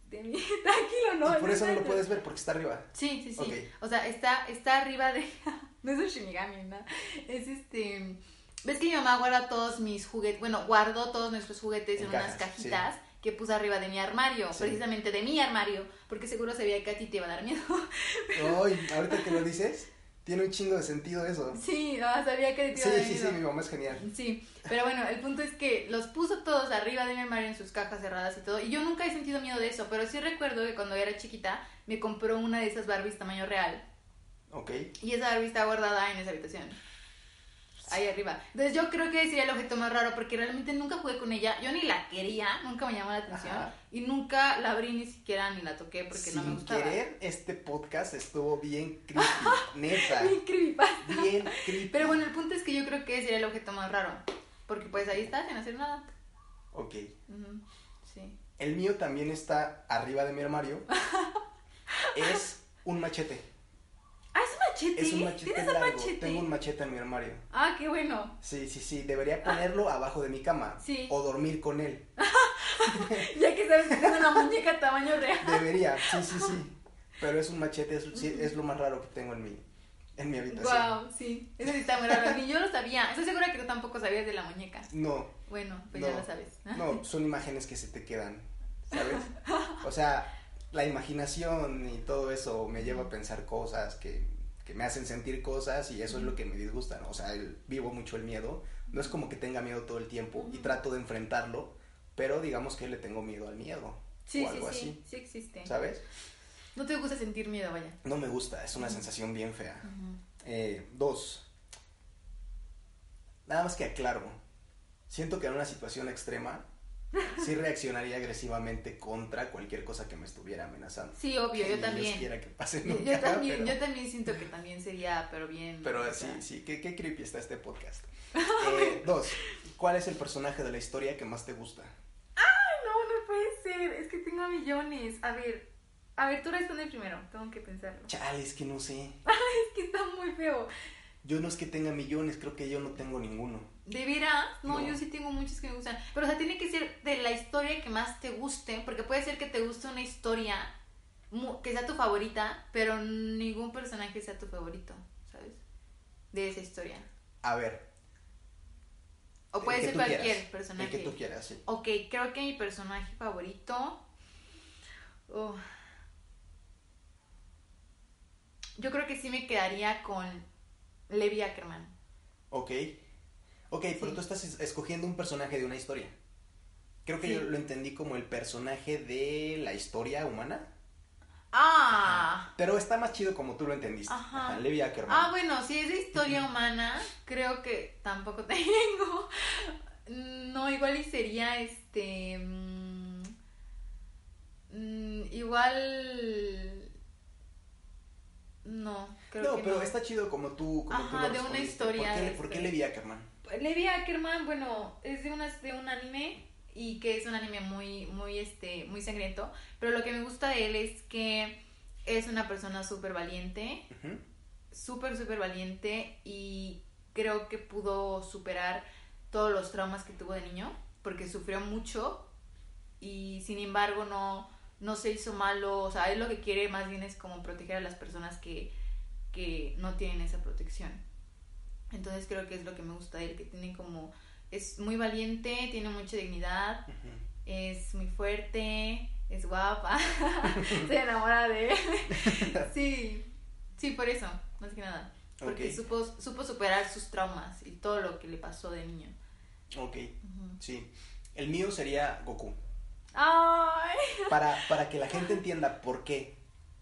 [SPEAKER 2] De mi. Tranquilo, no.
[SPEAKER 1] Y por eso no lo puedes ver, porque está arriba.
[SPEAKER 2] Sí, sí, sí. O sea, está, está arriba de. no es un Shinigami, ¿no? Es este ¿Ves que mi mamá guarda todos mis juguetes? Bueno, guardó todos nuestros juguetes en, unas cajitas que puse arriba de mi armario, precisamente de mi armario, porque seguro sabía que a ti te iba a dar miedo.
[SPEAKER 1] Ay, ahorita que lo dices, tiene un chingo de sentido eso.
[SPEAKER 2] Sí, no, sabía que te iba
[SPEAKER 1] a dar miedo. Sí, sí, sí, mi mamá es genial.
[SPEAKER 2] Sí, pero bueno, el punto es que los puso todos arriba de mi armario en sus cajas cerradas y todo, y yo nunca he sentido miedo de eso, pero sí recuerdo que cuando era chiquita me compró una de esas Barbies tamaño real.
[SPEAKER 1] Ok.
[SPEAKER 2] Y esa Barbie está guardada en esa habitación ahí arriba. Entonces yo creo que sería el objeto más raro porque realmente nunca jugué con ella. Yo ni la quería, nunca me llamó la atención. Y nunca la abrí ni siquiera ni la toqué porque no me gustaba.
[SPEAKER 1] querer, este podcast estuvo bien creepy, neta.
[SPEAKER 2] bien creepy.
[SPEAKER 1] Bien creepy.
[SPEAKER 2] Pero bueno, el punto es que yo creo que sería el objeto más raro. Porque pues ahí está, sin hacer nada.
[SPEAKER 1] Ok.
[SPEAKER 2] Sí.
[SPEAKER 1] El mío también está arriba de mi armario. es un machete.
[SPEAKER 2] Ah, es un machete. Es un machete largo.
[SPEAKER 1] Tengo un machete en mi armario.
[SPEAKER 2] Ah, qué bueno.
[SPEAKER 1] Sí, sí, sí. Debería ponerlo abajo de mi cama. Sí. O dormir con él.
[SPEAKER 2] ya que sabes que tengo una muñeca tamaño real.
[SPEAKER 1] Debería, sí, sí, sí. Pero es un machete, es, es lo más raro que tengo en mi, en mi habitación.
[SPEAKER 2] Wow, sí. Eso sí está muy raro. Ni yo lo sabía. Estoy segura que tú tampoco sabías de la muñeca.
[SPEAKER 1] No.
[SPEAKER 2] Bueno, pues ya lo sabes.
[SPEAKER 1] no, son imágenes que se te quedan, ¿sabes? O sea, la imaginación y todo eso me lleva a pensar cosas que, que me hacen sentir cosas y eso es lo que me disgusta, ¿no? O sea, el- vivo mucho el miedo. No es como que tenga miedo todo el tiempo y trato de enfrentarlo, pero digamos que le tengo miedo al miedo.
[SPEAKER 2] Sí,
[SPEAKER 1] o algo
[SPEAKER 2] sí,
[SPEAKER 1] así.
[SPEAKER 2] sí existe.
[SPEAKER 1] ¿Sabes?
[SPEAKER 2] No te gusta sentir miedo, vaya.
[SPEAKER 1] No me gusta, es una sensación bien fea. Eh, dos. Nada más que aclaro. Siento que en una situación extrema sí reaccionaría agresivamente contra cualquier cosa que me estuviera amenazando.
[SPEAKER 2] Sí, obvio,
[SPEAKER 1] Que
[SPEAKER 2] yo también.
[SPEAKER 1] quiera que pase
[SPEAKER 2] Yo,
[SPEAKER 1] nunca,
[SPEAKER 2] yo también,
[SPEAKER 1] pero,
[SPEAKER 2] yo también siento que también sería, pero bien.
[SPEAKER 1] pero
[SPEAKER 2] o
[SPEAKER 1] sí,
[SPEAKER 2] sea,
[SPEAKER 1] sí, qué, qué creepy está este podcast. Eh, dos. ¿Cuál es el personaje de la historia que más te gusta?
[SPEAKER 2] No, no puede ser. Es que tengo millones. A ver, a ver, tú responde primero. Tengo que pensarlo.
[SPEAKER 1] Chale, es que no sé.
[SPEAKER 2] Es que está muy feo.
[SPEAKER 1] Yo no es que tenga millones, creo que yo no tengo ninguno.
[SPEAKER 2] ¿De veras? No,
[SPEAKER 1] No.
[SPEAKER 2] yo sí tengo muchos que me gustan. Pero, o sea, tiene que ser de la historia que más te guste. Porque puede ser que te guste una historia que sea tu favorita, pero ningún personaje sea tu favorito, ¿sabes? De esa historia.
[SPEAKER 1] A ver.
[SPEAKER 2] O puede ser cualquier
[SPEAKER 1] quieras,
[SPEAKER 2] personaje.
[SPEAKER 1] El que tú quieras, sí.
[SPEAKER 2] Ok, creo que mi personaje favorito. oh, yo creo que sí me quedaría con Levi Ackerman.
[SPEAKER 1] Ok. Ok, pero
[SPEAKER 2] Sí.
[SPEAKER 1] tú estás es- escogiendo un personaje de una historia. Creo que
[SPEAKER 2] Sí.
[SPEAKER 1] yo lo entendí como el personaje de la historia humana.
[SPEAKER 2] ¡Ah!
[SPEAKER 1] Pero está más chido como tú lo entendiste.
[SPEAKER 2] Ajá.
[SPEAKER 1] Levi Ackerman.
[SPEAKER 2] Ah, bueno, si es de historia humana, creo que tampoco tengo. No, igual y sería este. mm, mm, igual. No, creo
[SPEAKER 1] no,
[SPEAKER 2] que
[SPEAKER 1] pero
[SPEAKER 2] no.
[SPEAKER 1] está chido como tú, como tú
[SPEAKER 2] Ajá,
[SPEAKER 1] lo
[SPEAKER 2] de una historia,
[SPEAKER 1] ¿Por qué, por qué. Levi Ackerman?
[SPEAKER 2] Levi Ackerman, bueno, es de, una, de un anime y que es un anime muy, muy, este, muy sangriento, pero lo que me gusta de él es que es una persona súper valiente,
[SPEAKER 1] Ujú.
[SPEAKER 2] súper, súper valiente y creo que pudo superar todos los traumas que tuvo de niño, porque sufrió mucho y sin embargo no, no se hizo malo, o sea, él lo que quiere más bien es como proteger a las personas que, que no tienen esa protección. Entonces creo que es lo que me gusta de él, que tiene como, es muy valiente, tiene mucha dignidad, es muy fuerte, es guapa, se enamora de él. sí, sí, por eso, más que nada. Porque supo, supo superar sus traumas y todo lo que le pasó de niño.
[SPEAKER 1] Ok, sí. El mío sería Goku.
[SPEAKER 2] Ay,
[SPEAKER 1] Para, para que la gente entienda por qué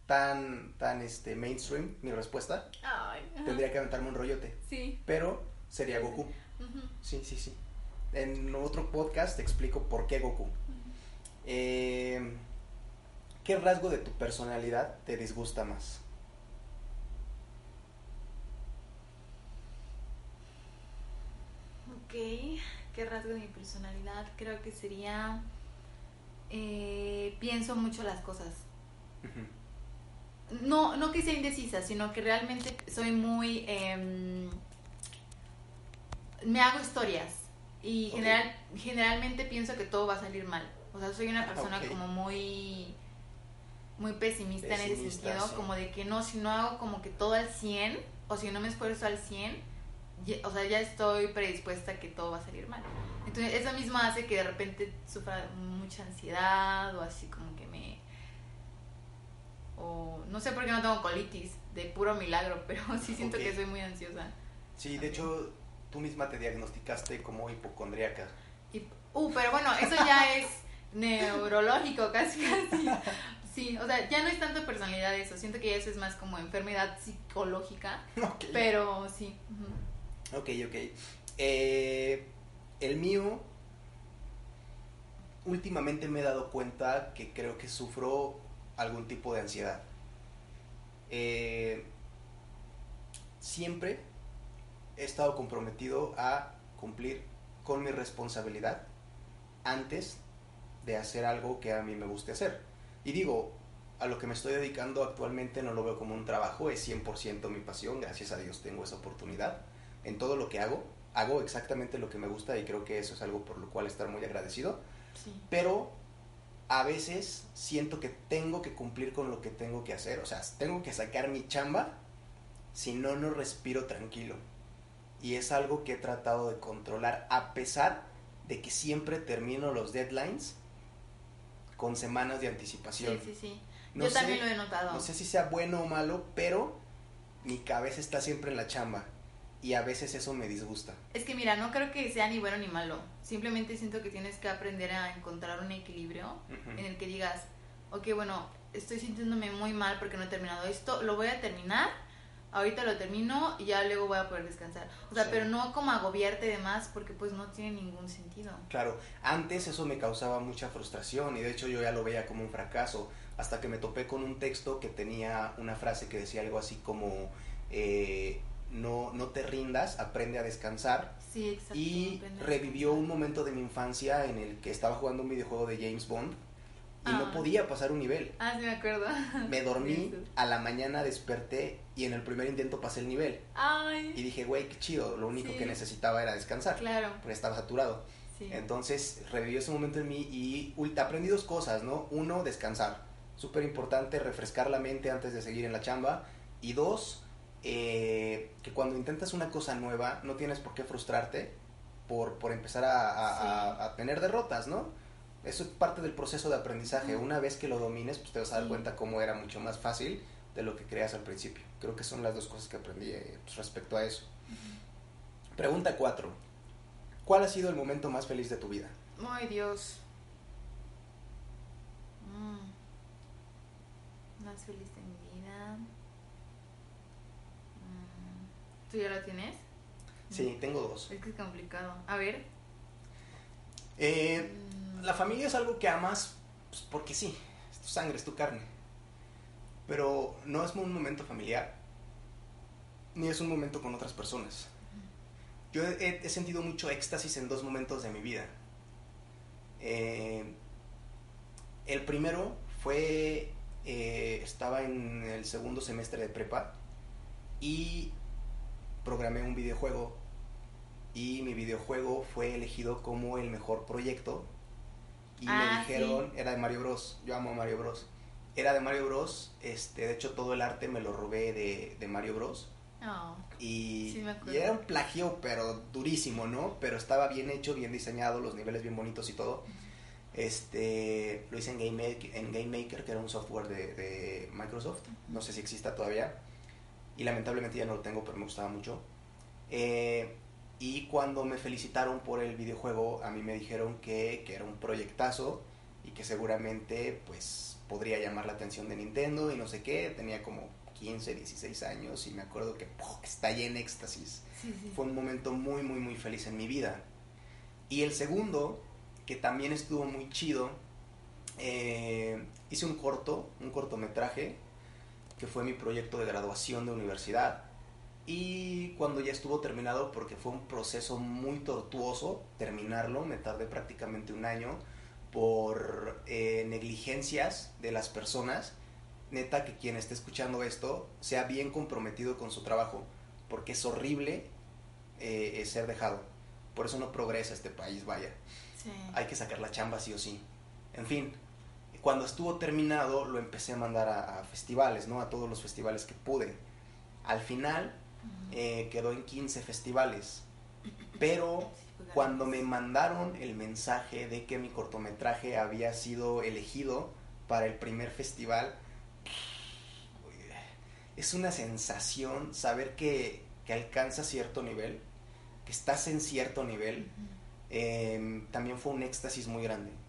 [SPEAKER 1] tan, tan este, mainstream, mi respuesta,
[SPEAKER 2] ay.
[SPEAKER 1] tendría que aventarme un rollote.
[SPEAKER 2] Sí.
[SPEAKER 1] Pero sería Goku. Sí, sí, sí. En otro podcast te explico por qué Goku. Eh, ¿Qué rasgo de tu personalidad te disgusta más?
[SPEAKER 2] Ok, ¿qué rasgo de mi personalidad? Creo que sería... eh, pienso mucho las cosas. No, no que sea indecisa, sino que realmente soy muy... em, me hago historias y general, generalmente pienso que todo va a salir mal. O sea, soy una
[SPEAKER 1] Ah,
[SPEAKER 2] persona como muy muy pesimista, en ese sentido,
[SPEAKER 1] sí.
[SPEAKER 2] como de que no, si no hago como que todo al 100 o si no me esfuerzo al 100, ya- o sea, ya estoy predispuesta a que todo va a salir mal. Entonces, eso mismo hace que de repente sufra mucha ansiedad o así como que me... O no sé por qué no tengo colitis, de puro milagro, pero sí siento que soy muy ansiosa.
[SPEAKER 1] Sí, de hecho, tú misma te diagnosticaste como hipocondríaca.
[SPEAKER 2] Uh, pero bueno, eso ya es neurológico, casi, casi. Sí, o sea, ya no es tanto personalidad eso, siento que eso es más como enfermedad psicológica, pero sí. ujú.
[SPEAKER 1] Ok, ok. Eh, el mío, últimamente me he dado cuenta que creo que sufro algún tipo de ansiedad. Eh, siempre he estado comprometido a cumplir con mi responsabilidad antes de hacer algo que a mí me guste hacer. Y digo, a lo que me estoy dedicando actualmente no lo veo como un trabajo, es 100% mi pasión, gracias a Dios tengo esa oportunidad. En todo lo que hago, hago exactamente lo que me gusta y creo que eso es algo por lo cual estar muy agradecido.
[SPEAKER 2] Sí.
[SPEAKER 1] Pero a veces siento que tengo que cumplir con lo que tengo que hacer, o sea, tengo que sacar mi chamba, si no, no respiro tranquilo. Y es algo que he tratado de controlar, a pesar de que siempre termino los deadlines con semanas de anticipación.
[SPEAKER 2] Sí, sí, sí.
[SPEAKER 1] No
[SPEAKER 2] Yo
[SPEAKER 1] sé-
[SPEAKER 2] también lo he notado.
[SPEAKER 1] No sé si sea bueno o malo, pero mi cabeza está siempre en la chamba. Y a veces eso me disgusta.
[SPEAKER 2] Es que mira, no creo que sea ni bueno ni malo. Simplemente siento que tienes que aprender a encontrar un equilibrio en el que digas, ok, bueno, estoy sintiéndome muy mal porque no he terminado esto, lo voy a terminar, ahorita lo termino y ya luego voy a poder descansar. O sea,
[SPEAKER 1] Sí.
[SPEAKER 2] pero no como agobiarte de más porque pues no tiene ningún sentido.
[SPEAKER 1] Claro, antes eso me causaba mucha frustración y de hecho yo ya lo veía como un fracaso, hasta que me topé con un texto que tenía una frase que decía algo así como, eh, no, no te rindas, aprende a descansar.
[SPEAKER 2] Sí, exacto.
[SPEAKER 1] Y revivió un momento de mi infancia en el que estaba jugando un videojuego de James Bond y no
[SPEAKER 2] Ah.
[SPEAKER 1] podía pasar un nivel.
[SPEAKER 2] Ah, sí me acuerdo.
[SPEAKER 1] Me dormí, a la mañana desperté y en el primer intento pasé el nivel. Y
[SPEAKER 2] Ay,
[SPEAKER 1] dije, güey, qué chido, lo único
[SPEAKER 2] Sí.
[SPEAKER 1] que necesitaba era descansar,
[SPEAKER 2] claro.
[SPEAKER 1] porque estaba saturado.
[SPEAKER 2] Sí.
[SPEAKER 1] Entonces revivió ese momento en mí y ult- aprendí dos cosas, ¿no? Uno, descansar. Súper importante refrescar la mente antes de seguir en la chamba. Y dos, eh, que cuando intentas una cosa nueva no tienes por qué frustrarte por, por empezar a, a-
[SPEAKER 2] Sí.
[SPEAKER 1] a- a tener derrotas, ¿no? Eso es parte del proceso de aprendizaje. Una vez que lo domines, pues te vas a dar cuenta cómo era mucho más fácil de lo que creas al principio. Creo que son las dos cosas que aprendí eh, pues, respecto a eso. Pregunta 4. ¿Cuál ha sido el momento más feliz de tu vida?
[SPEAKER 2] Ay, Dios. Mm. Más feliz de mi vida. Mm. ¿Tú ya lo tienes?
[SPEAKER 1] Sí, tengo dos.
[SPEAKER 2] Es que es complicado. A ver.
[SPEAKER 1] Eh,
[SPEAKER 2] Mm.
[SPEAKER 1] la familia es algo que amas pues, porque sí, es tu sangre, es tu carne. Pero no es un momento familiar, ni es un momento con otras personas. Yo he, he sentido mucho éxtasis en dos momentos de mi vida. Eh, el primero fue, eh, estaba en el segundo semestre de prepa y programé un videojuego y mi videojuego fue elegido como el mejor proyecto. Y me
[SPEAKER 2] Ah,
[SPEAKER 1] dijeron era de Mario Bros. Yo amo a Mario Bros. Era de Mario Bros. Este de hecho todo el arte me lo robé de, de Mario Bros.
[SPEAKER 2] Oh,
[SPEAKER 1] y,
[SPEAKER 2] Sí,
[SPEAKER 1] era un plagio pero durísimo no pero estaba bien hecho bien diseñado los niveles bien bonitos y todo. Este lo hice en Game Maker, en Game Maker que era un software de, de Microsoft. No sé si exista todavía y lamentablemente ya no lo tengo pero me gustaba mucho Eh, y cuando me felicitaron por el videojuego a mí me dijeron que, que era un proyectazo y que seguramente pues podría llamar la atención de Nintendo y no sé qué tenía como 15 16 años y me acuerdo que ¡puf! estallé en éxtasis
[SPEAKER 2] sí, sí.
[SPEAKER 1] fue un momento muy, muy, muy feliz en mi vida. Y el segundo, que también estuvo muy chido, eh, hice un corto, un cortometraje, que fue mi proyecto de graduación de universidad. Y cuando ya estuvo terminado, porque fue un proceso muy tortuoso terminarlo, me tardé prácticamente un año por eh, negligencias de las personas. Neta, que quien esté escuchando esto sea bien comprometido con su trabajo, porque es horrible eh, eh, ser dejado. Por eso no progresa este país, vaya.
[SPEAKER 2] Sí.
[SPEAKER 1] Hay que sacar la chamba sí o sí. En fin, cuando estuvo terminado lo empecé a mandar a, a festivales, ¿no? A todos los festivales que pude. Al final eh, quedó en 15 festivales. Pero
[SPEAKER 2] pues,
[SPEAKER 1] cuando me mandaron el mensaje de que mi cortometraje había sido elegido para el primer festival, es una sensación saber que, que alcanzas cierto nivel, que estás en cierto nivel. Eh, también fue un éxtasis muy grande.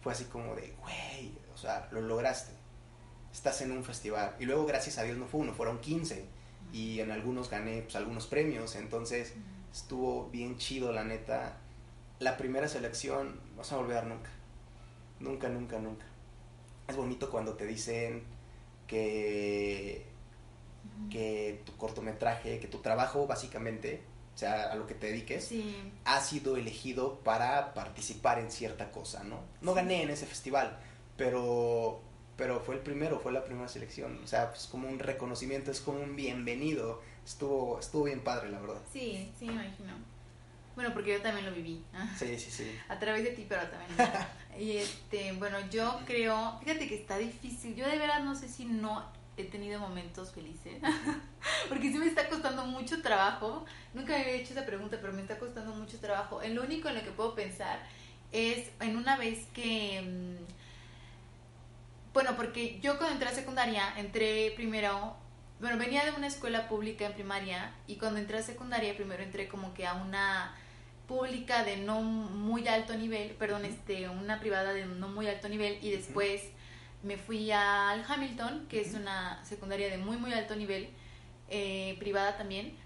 [SPEAKER 1] Fue así como de, güey, o sea, lo lograste. Estás en un festival. Y luego, gracias a Dios, no fue uno, fueron 15. Y en algunos gané pues, algunos premios. Entonces, estuvo bien chido, la neta. La primera selección no se va a olvidar nunca. Nunca, nunca, nunca. Es bonito cuando te dicen que, que tu cortometraje, que tu trabajo básicamente, sea, a lo que te dediques,
[SPEAKER 2] Sí.
[SPEAKER 1] ha sido elegido para participar en cierta cosa, ¿no? No
[SPEAKER 2] Sí.
[SPEAKER 1] gané en ese festival, pero pero fue el primero, fue la primera selección, o sea, pues como un reconocimiento, es como un bienvenido, estuvo estuvo bien padre, la verdad.
[SPEAKER 2] Sí, sí, me imagino. Bueno, porque yo también lo viví.
[SPEAKER 1] Sí, sí, sí.
[SPEAKER 2] A través de ti, pero también. y este, bueno, yo creo, fíjate que está difícil. Yo de veras no sé si no he tenido momentos felices. Porque sí me está costando mucho trabajo. Nunca me había hecho esa pregunta, pero me está costando mucho trabajo. En lo único en lo que puedo pensar es en una vez que mm, bueno, porque yo cuando entré a secundaria, entré primero, bueno, venía de una escuela pública en primaria y cuando entré a secundaria primero entré como que a una pública de no muy alto nivel, perdón, este, una privada de no muy alto nivel y después me fui al Hamilton, que es una secundaria de muy muy alto nivel, eh, privada también,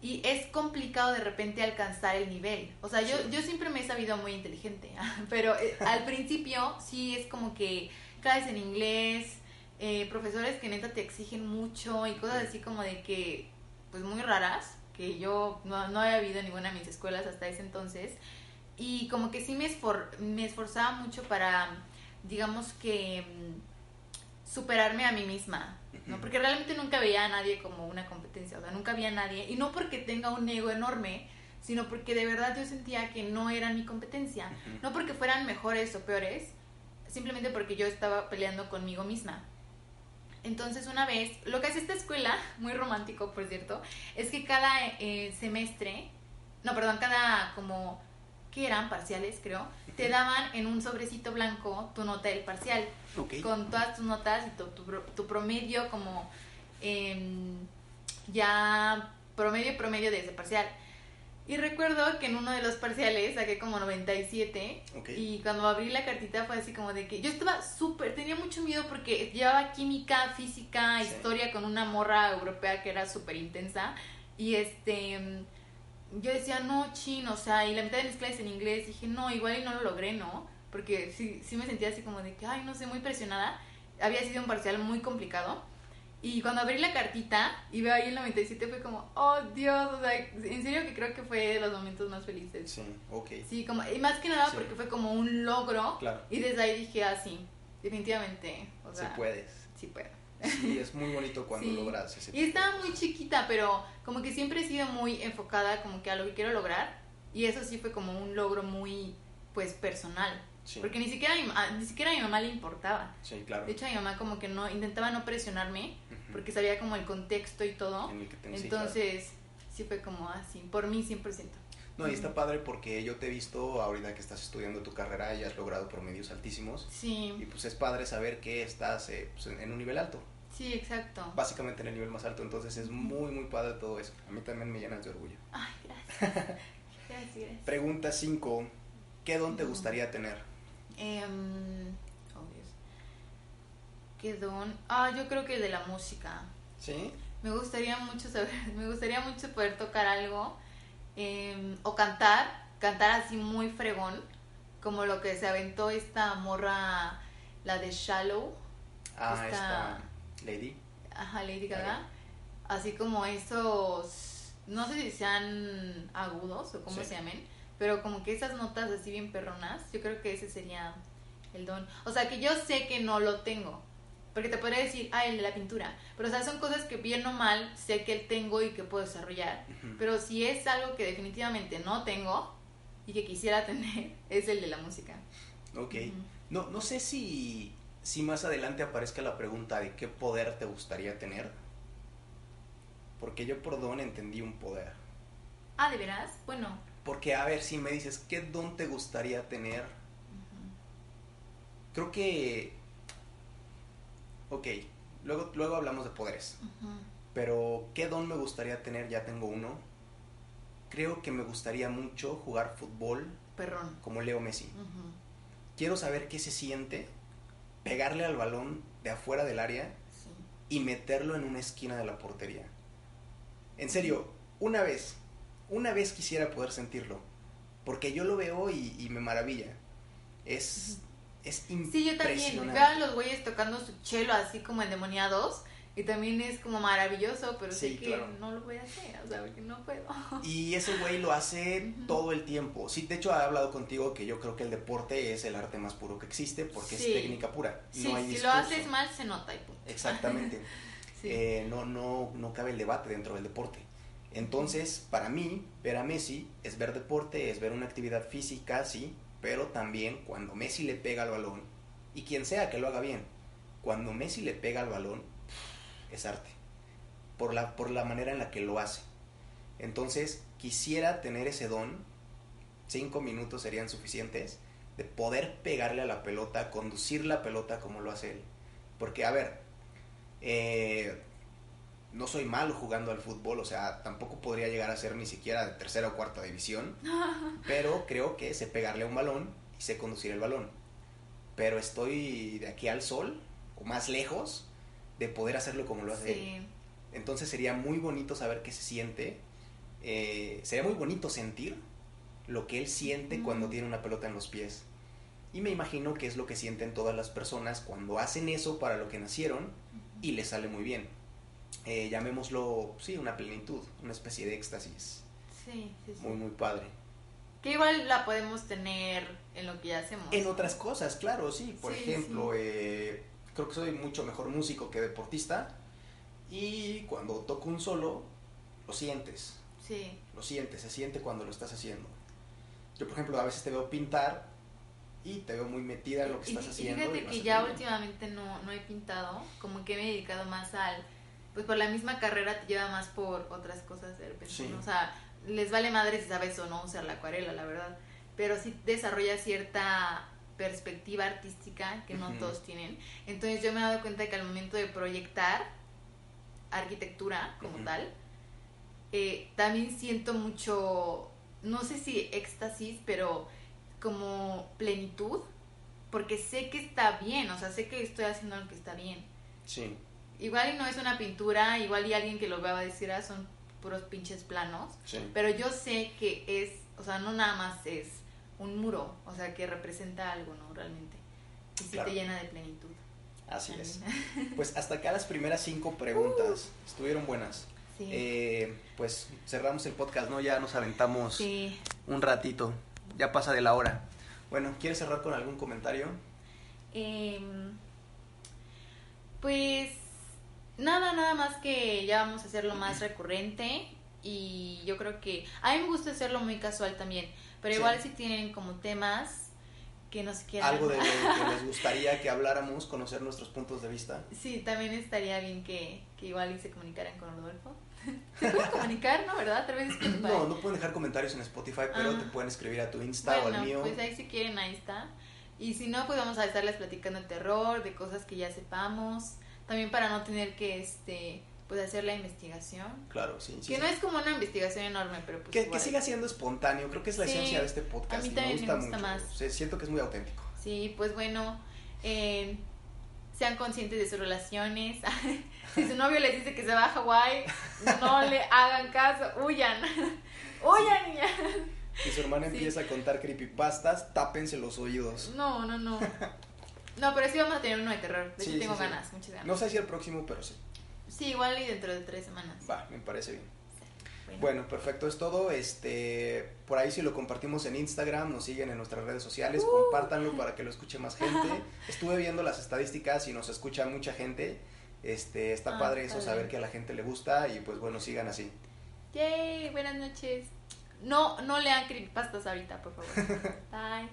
[SPEAKER 2] y es complicado de repente alcanzar el nivel. O sea, yo, yo siempre me he sabido muy inteligente, pero eh, al principio sí es como que clases en inglés, eh, profesores que neta te exigen mucho y cosas así como de que, pues muy raras que yo no, no había habido en ninguna de mis escuelas hasta ese entonces. Y como que sí me, me esforzaba mucho para, digamos que, mm, superarme a mí misma, ¿no? Porque realmente nunca veía a nadie como una competencia, o sea, nunca había a nadie, y no porque tenga un ego enorme, sino porque de verdad yo sentía que no era mi competencia, no porque fueran mejores o peores, simplemente porque yo estaba peleando conmigo misma. Entonces una vez, lo que hace esta escuela, muy romántico por cierto, es que cada eh, semestre, no, perdón, cada como, ¿qué eran? Parciales creo, te daban en un sobrecito blanco tu nota del parcial, con todas tus notas y tu, tu, promedio como em, ya promedio promedio de ese parcial. Y recuerdo que en uno de los parciales saqué como 97 y cuando abrí la cartita fue así como de que yo estaba súper, tenía mucho miedo porque llevaba química, física, historia con una morra europea que era súper intensa y este, yo decía, no, chin, o sea, y la mitad de mis clases en inglés dije, no, igual y no lo logré, ¿no? Porque sí, sí me sentía así como de que, ay, no sé, muy presionada. Había sido un parcial muy complicado. Y cuando abrí la cartita y veo ahí el 97 fue como, oh Dios, o sea, en serio que creo que fue de los momentos más felices.
[SPEAKER 1] Sí, ok.
[SPEAKER 2] Sí, como, y más que nada porque fue como un logro. Claro. Y desde ahí dije, ah, sí, definitivamente. O sea,
[SPEAKER 1] sí puedes.
[SPEAKER 2] Sí puedo.
[SPEAKER 1] Sí, es muy bonito cuando logras ese
[SPEAKER 2] Y estaba muy chiquita, pero como que siempre he sido muy enfocada como que a lo que quiero lograr. Y eso sí fue como un logro muy, pues, personal. Porque ni siquiera, a mi, ni siquiera a mi mamá le importaba.
[SPEAKER 1] Sí, claro.
[SPEAKER 2] De hecho, a mi mamá como que no intentaba no presionarme porque sabía como el contexto y todo. Entonces, sí, fue como así, por mí 100%.
[SPEAKER 1] No, y está padre porque yo te he visto ahorita que estás estudiando tu carrera y has logrado promedios altísimos.
[SPEAKER 2] Sí.
[SPEAKER 1] Y pues es padre saber que estás eh, pues, en un nivel alto.
[SPEAKER 2] Sí, exacto.
[SPEAKER 1] Básicamente en el nivel más alto, entonces es muy, muy padre todo eso. A mí también me llenas de orgullo.
[SPEAKER 2] Ay, gracias. gracias, gracias.
[SPEAKER 1] Pregunta 5. ¿Qué don te gustaría tener?
[SPEAKER 2] Eh, ¿Qué don? Ah, yo creo que el de la música.
[SPEAKER 1] ¿Sí?
[SPEAKER 2] Me gustaría mucho saber, me gustaría mucho poder tocar algo em, o cantar, cantar así muy fregón, como lo que se aventó esta morra, la de Shallow.
[SPEAKER 1] Ah, esta, Lady.
[SPEAKER 2] Ajá, Lady Gaga. Así como esos, no sé si sean agudos o cómo se llamen, pero como que esas notas así bien perronas, yo creo que ese sería el don. O sea, que yo sé que no lo tengo, porque te podría decir, ah, el de la pintura. Pero, o sea, son cosas que bien o mal sé que tengo y que puedo desarrollar. Pero si es algo que definitivamente no tengo y que quisiera tener, es el de la música.
[SPEAKER 1] Ok. no, no sé si, si más adelante aparezca la pregunta de qué poder te gustaría tener. Porque yo por don entendí un poder.
[SPEAKER 2] Ah, ¿de veras? Bueno.
[SPEAKER 1] Porque, a ver, si me dices, ¿qué don te gustaría tener? Creo que ok, luego, luego hablamos de poderes. Pero, ¿qué don me gustaría tener? Ya tengo uno. Creo que me gustaría mucho jugar fútbol.
[SPEAKER 2] Perrón.
[SPEAKER 1] Como Leo Messi. Quiero saber qué se siente pegarle al balón de afuera del área y meterlo en una esquina de la portería. En serio, una vez, una vez quisiera poder sentirlo. Porque yo lo veo y, me maravilla. Es, es impresionante. Sí, yo también.
[SPEAKER 2] Veo a los güeyes tocando su chelo así como endemoniados. Y también es como maravilloso, pero sí, sé que no lo voy a hacer, o sea, porque no puedo.
[SPEAKER 1] Y ese güey lo hace todo el tiempo. Sí, de hecho he hablado contigo que yo creo que el deporte es el arte más puro que existe porque es técnica pura.
[SPEAKER 2] Sí, si lo haces mal se nota y punto.
[SPEAKER 1] Exactamente. eh, no, no, no cabe el debate dentro del deporte. Entonces, para mí, ver a Messi es ver deporte, es ver una actividad física, sí, pero también cuando Messi le pega al balón, y quien sea que lo haga bien, cuando Messi le pega al balón, es arte, por la, por la manera en la que lo hace. Entonces, quisiera tener ese don, cinco minutos serían suficientes, de poder pegarle a la pelota, conducir la pelota como lo hace él. Porque, a ver, eh, no soy malo jugando al fútbol, o sea, tampoco podría llegar a ser ni siquiera de tercera o cuarta división, pero creo que sé pegarle a un balón y sé conducir el balón. Pero estoy de aquí al sol, o más lejos, de poder hacerlo como lo hace
[SPEAKER 2] Sí.
[SPEAKER 1] él. Entonces sería muy bonito saber qué se siente, eh, sería muy bonito sentir lo que él siente
[SPEAKER 2] Mm.
[SPEAKER 1] cuando tiene una pelota en los pies. Y me imagino que es lo que sienten todas las personas cuando hacen eso para lo que nacieron y les sale muy bien. Eh, llamémoslo, sí, una plenitud, una especie de éxtasis.
[SPEAKER 2] Sí, sí, sí.
[SPEAKER 1] Muy, muy padre.
[SPEAKER 2] Que igual la podemos tener en lo que ya hacemos.
[SPEAKER 1] En otras cosas, claro, sí. Por
[SPEAKER 2] Sí,
[SPEAKER 1] ejemplo, eh, creo que soy mucho mejor músico que deportista. Y cuando toco un solo, lo sientes.
[SPEAKER 2] Sí.
[SPEAKER 1] Lo sientes, se siente cuando lo estás haciendo. Yo, por ejemplo, a veces te veo pintar y te veo muy metida en lo que
[SPEAKER 2] Y
[SPEAKER 1] estás
[SPEAKER 2] y
[SPEAKER 1] haciendo.
[SPEAKER 2] fíjate
[SPEAKER 1] y
[SPEAKER 2] que ya
[SPEAKER 1] bien.
[SPEAKER 2] últimamente no, no he pintado, como que me he dedicado más al, pues por la misma carrera te lleva más por otras cosas de repente,
[SPEAKER 1] Sí.
[SPEAKER 2] O sea, les vale madre si sabes o no usar la acuarela, la verdad, pero sí desarrolla cierta perspectiva artística que no todos tienen. Entonces yo me he dado cuenta que al momento de proyectar arquitectura como
[SPEAKER 1] Ujú.
[SPEAKER 2] tal, eh, también siento mucho, no sé si éxtasis, pero como plenitud, porque sé que está bien, o sea, sé que estoy haciendo lo que está bien.
[SPEAKER 1] Sí,
[SPEAKER 2] Igual y no es una pintura, igual y alguien que lo vea va a decir, ah, son puros pinches planos,
[SPEAKER 1] sí.
[SPEAKER 2] pero yo sé que es, o sea, no nada más es un muro, o sea, que representa algo, ¿no? Realmente. Y sí
[SPEAKER 1] Claro.
[SPEAKER 2] te llena de plenitud.
[SPEAKER 1] Así es. Pues hasta acá las primeras cinco preguntas. Estuvieron buenas.
[SPEAKER 2] Sí.
[SPEAKER 1] Eh, pues cerramos el podcast, ¿no? Ya nos aventamos
[SPEAKER 2] sí.
[SPEAKER 1] un ratito. Ya pasa de la hora. Bueno, ¿quieres cerrar con algún comentario?
[SPEAKER 2] Em, pues nada, nada más que ya vamos a hacerlo más recurrente y yo creo que a mí me gusta hacerlo muy casual también, pero igual si tienen como temas que nos quieran.
[SPEAKER 1] Algo de lo que les gustaría que habláramos, conocer nuestros puntos de vista.
[SPEAKER 2] Sí, también estaría bien que, que igual y se comunicaran con Rodolfo. Se pueden comunicar, ¿no? ¿Verdad? Tal vez Spotify.
[SPEAKER 1] No, no pueden dejar comentarios en Spotify, pero
[SPEAKER 2] Ah.
[SPEAKER 1] te pueden escribir a tu Insta o
[SPEAKER 2] Bueno,
[SPEAKER 1] al mío.
[SPEAKER 2] pues ahí si quieren, ahí está. Y si no, pues vamos a estarles platicando de terror, de cosas que ya sepamos. También para no tener que, este, pues hacer la investigación.
[SPEAKER 1] Claro, sí. sí,
[SPEAKER 2] que
[SPEAKER 1] sí.
[SPEAKER 2] no es como una investigación enorme, pero pues
[SPEAKER 1] Que, siga siendo espontáneo, creo que es la
[SPEAKER 2] Sí,
[SPEAKER 1] esencia de este podcast.
[SPEAKER 2] a mí también me
[SPEAKER 1] me
[SPEAKER 2] gusta,
[SPEAKER 1] mucho.
[SPEAKER 2] más.
[SPEAKER 1] Sí, siento que es muy auténtico.
[SPEAKER 2] Sí, pues bueno, eh, sean conscientes de sus relaciones. si su novio les dice que se va a Hawái, no le hagan caso, huyan. huyan ya.
[SPEAKER 1] Si su hermana
[SPEAKER 2] Sí.
[SPEAKER 1] empieza a contar creepypastas, tápense los oídos.
[SPEAKER 2] No, no, no. No, pero sí vamos a tener uno de terror. De
[SPEAKER 1] Sí,
[SPEAKER 2] hecho, tengo
[SPEAKER 1] sí, sí.
[SPEAKER 2] ganas, muchas ganas.
[SPEAKER 1] No sé si el próximo, pero sí.
[SPEAKER 2] Sí, igual y dentro de tres semanas.
[SPEAKER 1] Va, me parece bien.
[SPEAKER 2] Bueno.
[SPEAKER 1] Bueno, perfecto, es todo. Este, por ahí si lo compartimos en Instagram, nos siguen en nuestras redes sociales,
[SPEAKER 2] Uh.
[SPEAKER 1] compártanlo para que lo escuche más gente. Estuve viendo las estadísticas y nos escucha mucha gente. Este, está
[SPEAKER 2] Ah,
[SPEAKER 1] padre eso,
[SPEAKER 2] padre.
[SPEAKER 1] saber que a la gente le gusta y pues bueno, sigan así.
[SPEAKER 2] Yay, buenas noches. No, no lean creepypastas ahorita, por favor. Bye.